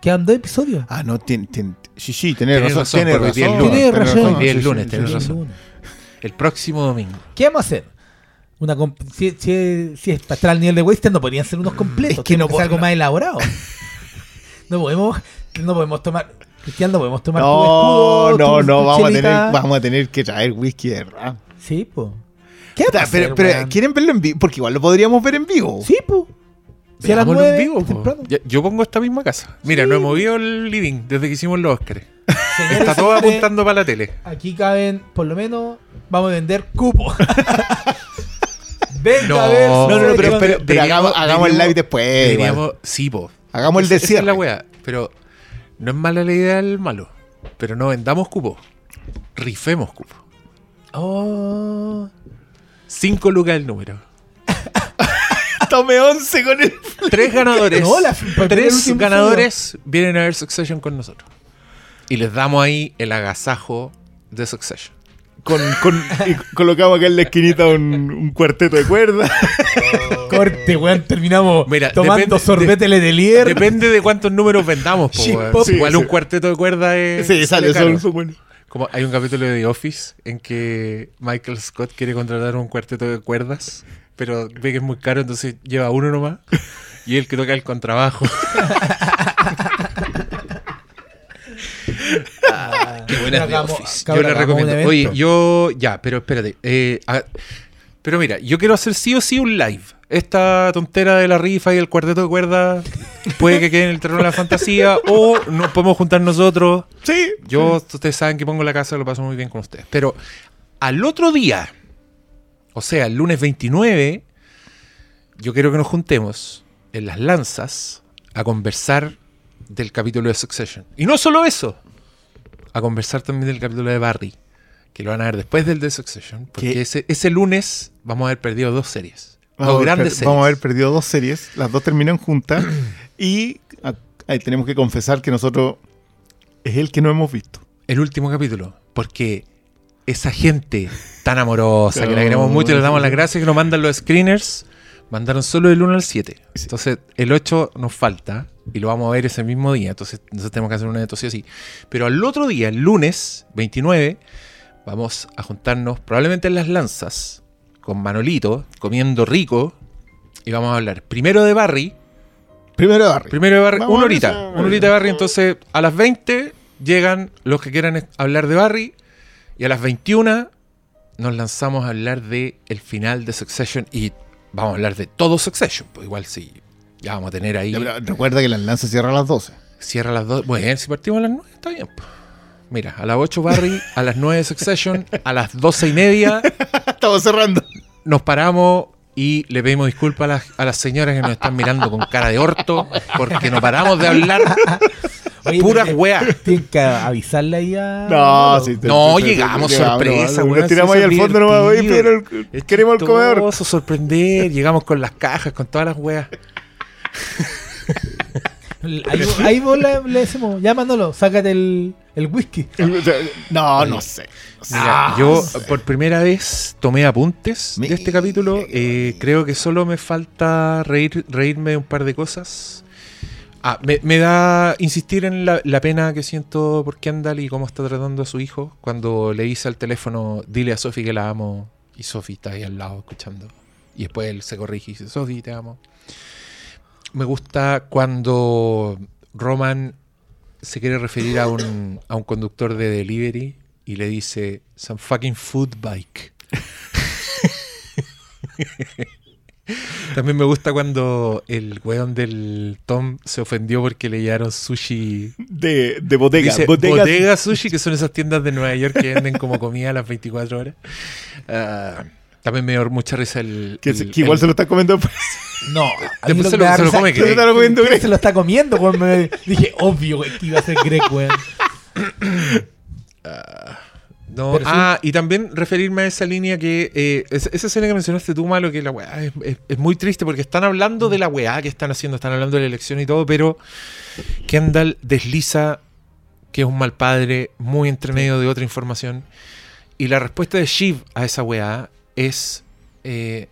Quedan dos episodios. Ah, no, tiene, tiene- sí, sí, tenés Tenés razón. razón, Tenés razón. lunes. Tenés tenés razón. sí, lunes, tenés razón. Lunes. El próximo domingo. ¿Qué vamos a hacer? Una si, si, si es para estar al nivel de Wasted, no podrían ser unos completos. Es que no Tiene ser algo más elaborado. no podemos, no podemos tomar. Cristian, no podemos tomar tu No, escudo, no, tu- no, tu vamos a, tener, vamos a tener que traer whisky de ram. Sí, po. ¿Qué vamos a Pero, hacer, pero, weón? ¿quieren verlo en vivo? Porque igual lo podríamos ver en vivo. Sí, po. Si a las Veámoslo en nueve, vivo, temprano. Ya- Yo pongo esta misma casa. Mira, no he movido el living desde que hicimos los Oscars. Señores, Está todo señores, apuntando para la tele. Aquí caben, por lo menos, vamos a vender cupos. Venga No. a ver. No, no, no, pero, pero, Deberíamos- hagamos, hagamos el deberíamos- live después. Deberíamos, sí, po. Hagamos el Esa- de esa cierre. es la wea. Pero no es mala la idea del malo. Pero no vendamos cupo. Rifemos cupo. Oh. 5 lucas el número. Tome 11 con el. Tres ganadores. No, la- tres ganadores vienen a ver Succession con nosotros. Y les damos ahí el agasajo de Succession. Con, con, y colocamos acá en la esquinita un, un cuarteto de cuerdas. Corte, weón. Terminamos Mira, tomando depende- sorbete Letelier. Depende de cuántos números vendamos. po. Igual Sí, un cuarteto de cuerda es. Sí, sale, son, son buenos. Como hay un capítulo de The Office en que Michael Scott quiere contratar un cuarteto de cuerdas, pero ve que es muy caro, entonces lleva uno nomás. Y el que toca el contrabajo. Ah, qué buena Hagamos- Office. cabrón, Yo la recomiendo. Oye, yo. Ya, pero espérate. eh, pero mira, yo quiero hacer sí o sí un live. Esta tontera de la rifa y el cuarteto de cuerdas puede que quede en el terreno de la fantasía o nos podemos juntar nosotros. Sí. Yo, ustedes saben que pongo la casa, lo paso muy bien con ustedes. Pero al otro día, o sea, el lunes 29, yo quiero que nos juntemos en las lanzas a conversar del capítulo de Succession. Y no solo eso, a conversar también del capítulo de Barry, que lo van a ver después del de Succession, porque ese, ese lunes vamos a haber perdido dos series. Vamos, dos a haber grandes series. vamos a haber perdido dos series. Las dos terminan juntas. y ahí tenemos que confesar que nosotros es el que no hemos visto. el último capítulo, porque esa gente tan amorosa, que la queremos mucho y les damos las gracias, que nos mandan los screeners, mandaron solo del 1 al 7. Sí. Entonces, el 8 nos falta y lo vamos a ver ese mismo día. Entonces, nosotros tenemos que hacer una de sí o sí. Pero al otro día, el lunes 29, vamos a juntarnos probablemente en las lanzas con Manolito, comiendo rico, y vamos a hablar primero de Barry, Primero Barry. Primero de Barry, Vamos una horita. Una horita de Barry. Entonces, a las 20 llegan los que quieran hablar de Barry. Y a las 21 nos lanzamos a hablar de el final de Succession. Y vamos a hablar de todo Succession. Pues igual sí. Ya vamos a tener ahí. Ya, recuerda que las lanzas cierran a las 12. Cierra a las 2. Bueno, si partimos a las 9, está bien. pues. Mira, a las 8 Barry, a las 9 Succession, a las 12 y media Estamos cerrando. nos paramos y le pedimos disculpas a las, a las señoras que nos están mirando con cara de orto porque no paramos de hablar Oye, weas. eh, Tienen que avisarle ahí a. No, sí. te- No, te- te- llegamos, sorpresa, Nos weón, tiramos ahí al fondo nomás. Oye, divertido. pero el- Es queremos el comedor. sorprender. Llegamos con las cajas, con todas las weas. Ahí, ahí vos le, le decimos, ya Manolo, sácate el, el whisky. No, no sé. Mira, Ah, yo sé. por primera vez tomé apuntes de este capítulo. Eh, creo que solo me falta reír, reírme de un par de cosas. Ah, me, da insistir en la, la pena que siento por Kendall y cómo está tratando a su hijo. Cuando le dice al teléfono, dile a Sophie que la amo. Y Sophie está ahí al lado escuchando. Y después él se corrige y dice, Sophie, te amo. Me gusta cuando Roman se quiere referir a un, a un conductor de delivery y le dice, some fucking food bike. También me gusta cuando el weón del Tom se ofendió porque le llevaron sushi. De, de bodega. Dice, bodega. bodega sushi, que son esas tiendas de Nueva York que venden como comida a las 24 horas. Ah, también me dio mucha risa el. Que, el- que igual el- se lo está comiendo después. No, Después se lo- se lo come Greg. Se lo está comiendo que Greg. Se lo está comiendo, weón. Dije, obvio que iba a ser Greg, weón. No, Pero sí. ah, y también referirme a esa línea que. eh, esa, esa escena que mencionaste tú, Malo, que la weá es, es- es muy triste porque están hablando de la weá que están haciendo, están hablando de la elección y todo, pero Kendall desliza que es un mal padre, muy entre medio de otra información. Y la respuesta de Shiv a esa weá es: eh,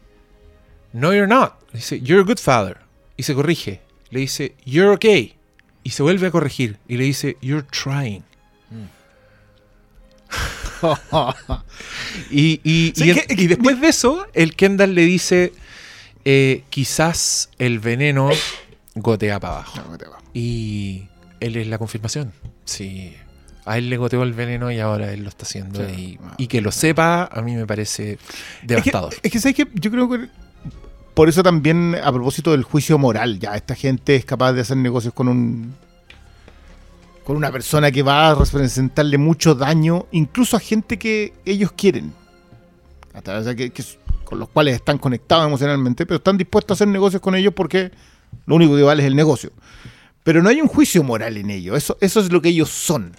No, you're not. Dice, You're a good father. Y se corrige. le dice, You're okay. Y se vuelve a corregir y le dice, You're trying. Y, y- Sí, y que- después de eso, el Kendall le dice, eh, quizás el veneno gotea para abajo. No. Y él es la confirmación. Sí. A él le goteó el veneno y ahora él lo está haciendo. Sí. Y, y que lo sepa, a mí me parece Es que, devastador. es que, ¿sabes qué? Yo creo que por eso también, a propósito del juicio moral, ya esta gente es capaz de hacer negocios con un con una persona que va a representarle mucho daño, incluso a gente que ellos quieren, o sea, que- que- con los cuales están conectados emocionalmente, pero están dispuestos a hacer negocios con ellos porque lo único que vale es el negocio. Pero no hay un juicio moral en ello, eso, eso es lo que ellos son.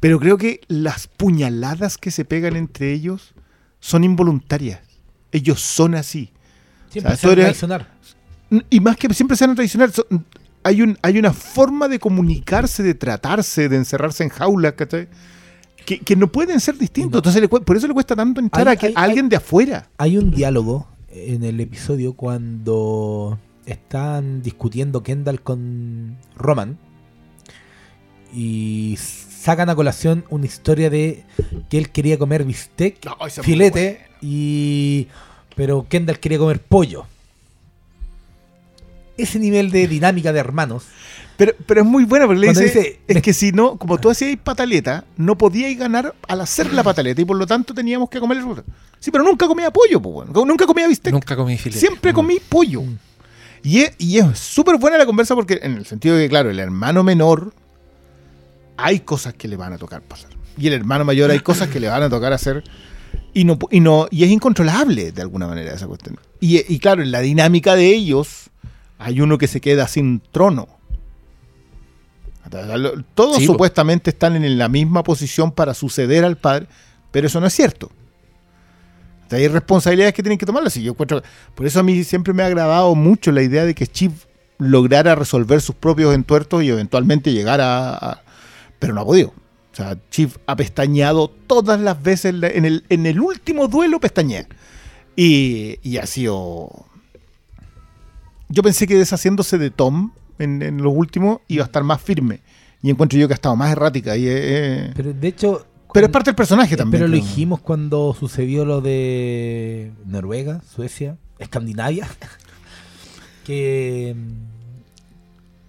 Pero creo que las puñaladas que se pegan entre ellos son involuntarias. Ellos son así. Siempre O sea, se tú va a traicionar. Y más que siempre sean tradicionales, son- hay, un, hay una forma de comunicarse, de tratarse, de encerrarse en jaulas, ¿cachai? Que, que no pueden ser distintos. No. Entonces, por eso le cuesta tanto entrar Hay- a, que- hay- a alguien de afuera. Hay un diálogo en el episodio cuando están discutiendo Kendall con Roman y sacan a colación una historia de que él quería comer bistec, No, filete y pero Kendall quería comer pollo. Ese nivel de dinámica de hermanos. Pero, pero es muy buena porque le dice, dice- es que si no, como tú hacías pataleta, no podíais ganar al hacer la pataleta y por lo tanto teníamos que comer el. Sí, pero nunca comía pollo, pues bueno. Nunca comía bistec. Nunca comí filete. Siempre comí pollo. Mm. Y es y es súper buena la conversa porque en el sentido de que, claro, el hermano menor hay cosas que le van a tocar pasar. Y el hermano mayor hay cosas que le van a tocar hacer. Y no, y no y es incontrolable de alguna manera esa cuestión. Y, y claro, en la dinámica de ellos hay uno que se queda sin trono. Todos Sí, po. supuestamente están en la misma posición para suceder al padre, pero eso no es cierto. Hay responsabilidades que tienen que tomarlas. Y yo encuentro, por eso a mí siempre me ha agradado mucho la idea de que Chip lograra resolver sus propios entuertos y eventualmente llegar a, a- Pero no ha podido. O sea, Chief ha pestañeado todas las veces el, en el último duelo pestañea. Y, y ha sido. Yo pensé que deshaciéndose de Tom en, en los últimos iba a estar más firme. Y encuentro yo que ha estado más errática. Y, eh, eh, Pero de hecho. pero es parte del personaje Eh, también. Pero lo dijimos cuando sucedió lo de Noruega, Suecia, Escandinavia. que,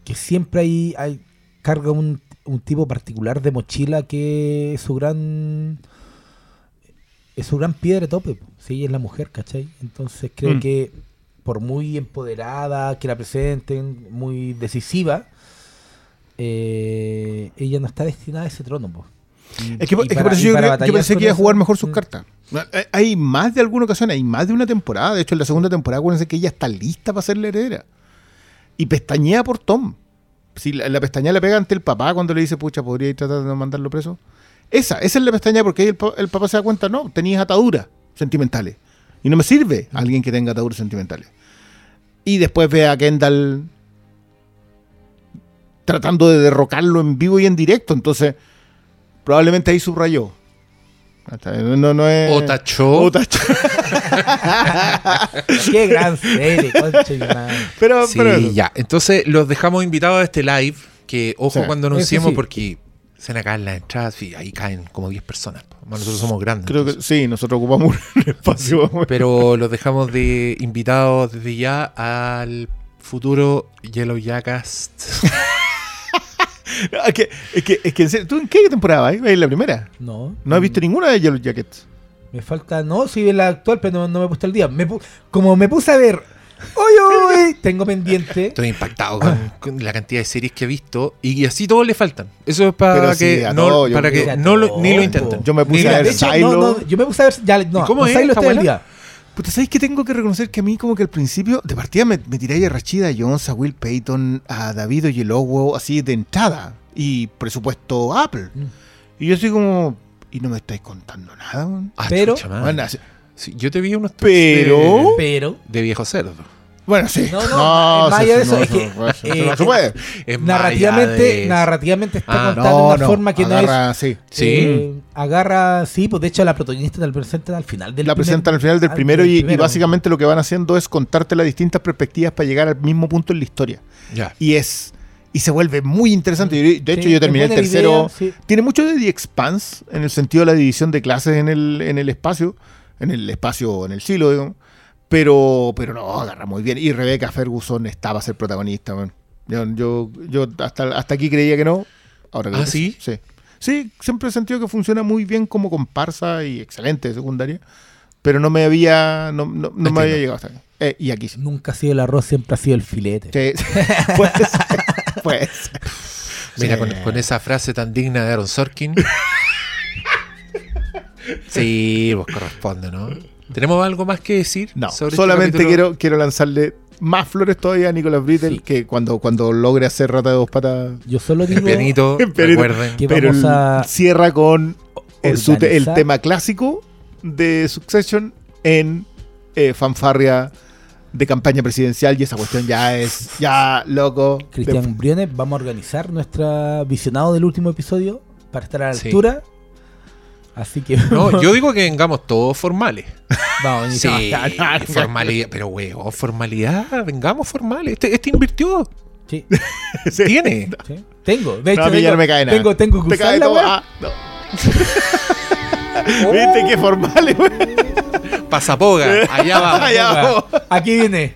que siempre hay, hay carga un, un tipo particular de mochila que es su gran es su gran piedra tope. Sí, es la mujer, ¿cachai? Entonces creo Mm. que por muy empoderada que la presenten, muy decisiva, eh, ella no está destinada a ese trono. po. Y- Es que, por eso yo, creo- pensé que iba a jugar mejor sus mm, cartas. Eh, Hay más de alguna ocasión, hay más de una temporada. De hecho, en la segunda temporada, acuérdense que ella está lista para ser la heredera. Y pestañea por Tom. Si la, la pestaña le pega ante el papá cuando le dice, pucha, podría tratar de no mandarlo preso. Esa, esa es la pestaña porque ahí el, el papá se da cuenta, no, tenías ataduras sentimentales. Y no me sirve alguien que tenga ataduras sentimentales. Y después ve a Kendall tratando de derrocarlo en vivo y en directo. Entonces, probablemente ahí subrayó. No, no es. O tachó. O tachó. Qué gran serie, concha. Pero, Sí, pero ya. Entonces los dejamos invitados a este live. Que ojo Sí. cuando anunciemos sí. porque se van a caer las entradas y ahí caen como 10 personas. Po. Nosotros somos grandes. Creo que sí, nosotros ocupamos un espacio. Pero los dejamos de invitados desde ya al futuro Yellow Jackast. es que, es que, es que en serio, ¿tú en qué temporada vas? ¿Vas en la primera? No. No has visto ninguna de Yellow Jackets. Me falta, no, sí, la actual, pero no, no me he puesto el día. Me pu- como me puse a ver, uy, uy, tengo pendiente. Estoy impactado con, con la cantidad de series que he visto y así todos le faltan. Eso es para Pero que, no, todo, para que lo- ni lo intenten. Yo me puse Ni a ver no, Silo. no, yo me puse a ver, ya, no, ¿Y cómo es? Silo ¿Está día. Puta, ¿sabéis que tengo que reconocer que a mí como que al principio, de partida me, me tiré a Rachida Jones, a Will Payton, a David Oyelowo, así de entrada. Y presupuesto Apple. Mm. Y yo así como, y no me estáis contando nada? Ah, Pero- chucha madre. Bueno, así- Sí, yo te vi unos Pero- de, Pero, de viejo cerdo. Bueno, sí. No, no, más sí, allá de eso, no, es que, no, eso eh, no se puede. Es más narrativamente, allá de eso. narrativamente está Ah, contado de No, una no. forma que no agarra, es. sí. Sí. eh, agarra, sí, pues de hecho la protagonista la presentan al final del La primer- presentan al final del primero y, y primero. básicamente lo que van haciendo es contarte las distintas perspectivas para llegar al mismo punto en la historia. Ya. Y es. Y se vuelve muy interesante. Yo- De hecho, Sí, yo terminé el tercero. idea, sí. Tiene mucho de The Expanse en el sentido de la división de clases en el, en el espacio, en el espacio, en el silo, digamos. Pero, pero no, agarra muy bien. Y Rebecca Ferguson estaba a ser protagonista, man. Yo, yo, yo hasta, hasta aquí creía que no. Ahora ¿Ah, que sí? Sí. Sí, siempre he sentido que funciona muy bien como comparsa y excelente de secundaria. Pero no me había, no, no, no me había llegado hasta aquí. Eh, y aquí sí. Nunca ha sido el arroz, siempre ha sido el filete. Sí, puede ser, puede ser. Mira, Sí. con, con esa frase tan digna de Aaron Sorkin. Sí, pues corresponde, ¿no? ¿Tenemos algo más que decir? No, sobre este solamente quiero, quiero lanzarle más flores todavía a Nicolas Brittle Sí. que cuando, cuando logre hacer rata de dos patas. Yo solo El digo. pianito, Pero- recuerden. que Pero vamos el- a cierra con el, su- el organizar. tema clásico de Succession en eh, fanfarria de campaña presidencial y esa cuestión ya es ya loco. Cristian Briones, vamos a organizar nuestra visionado del último episodio para estar a la Sí. altura. Así que No, yo digo que vengamos todos formales. vamos Sí, formalidad. Pero, weón, formalidad. Vengamos formales. Este, este invirtió. Sí. Tiene. sí. Tengo, de hecho, No, a mí ya tengo, no me cae nada. tengo, tengo que Te cae todo. Ah, no. ¿Viste qué formal? Pasapoga. Allá va. Allá vamos. Aquí viene.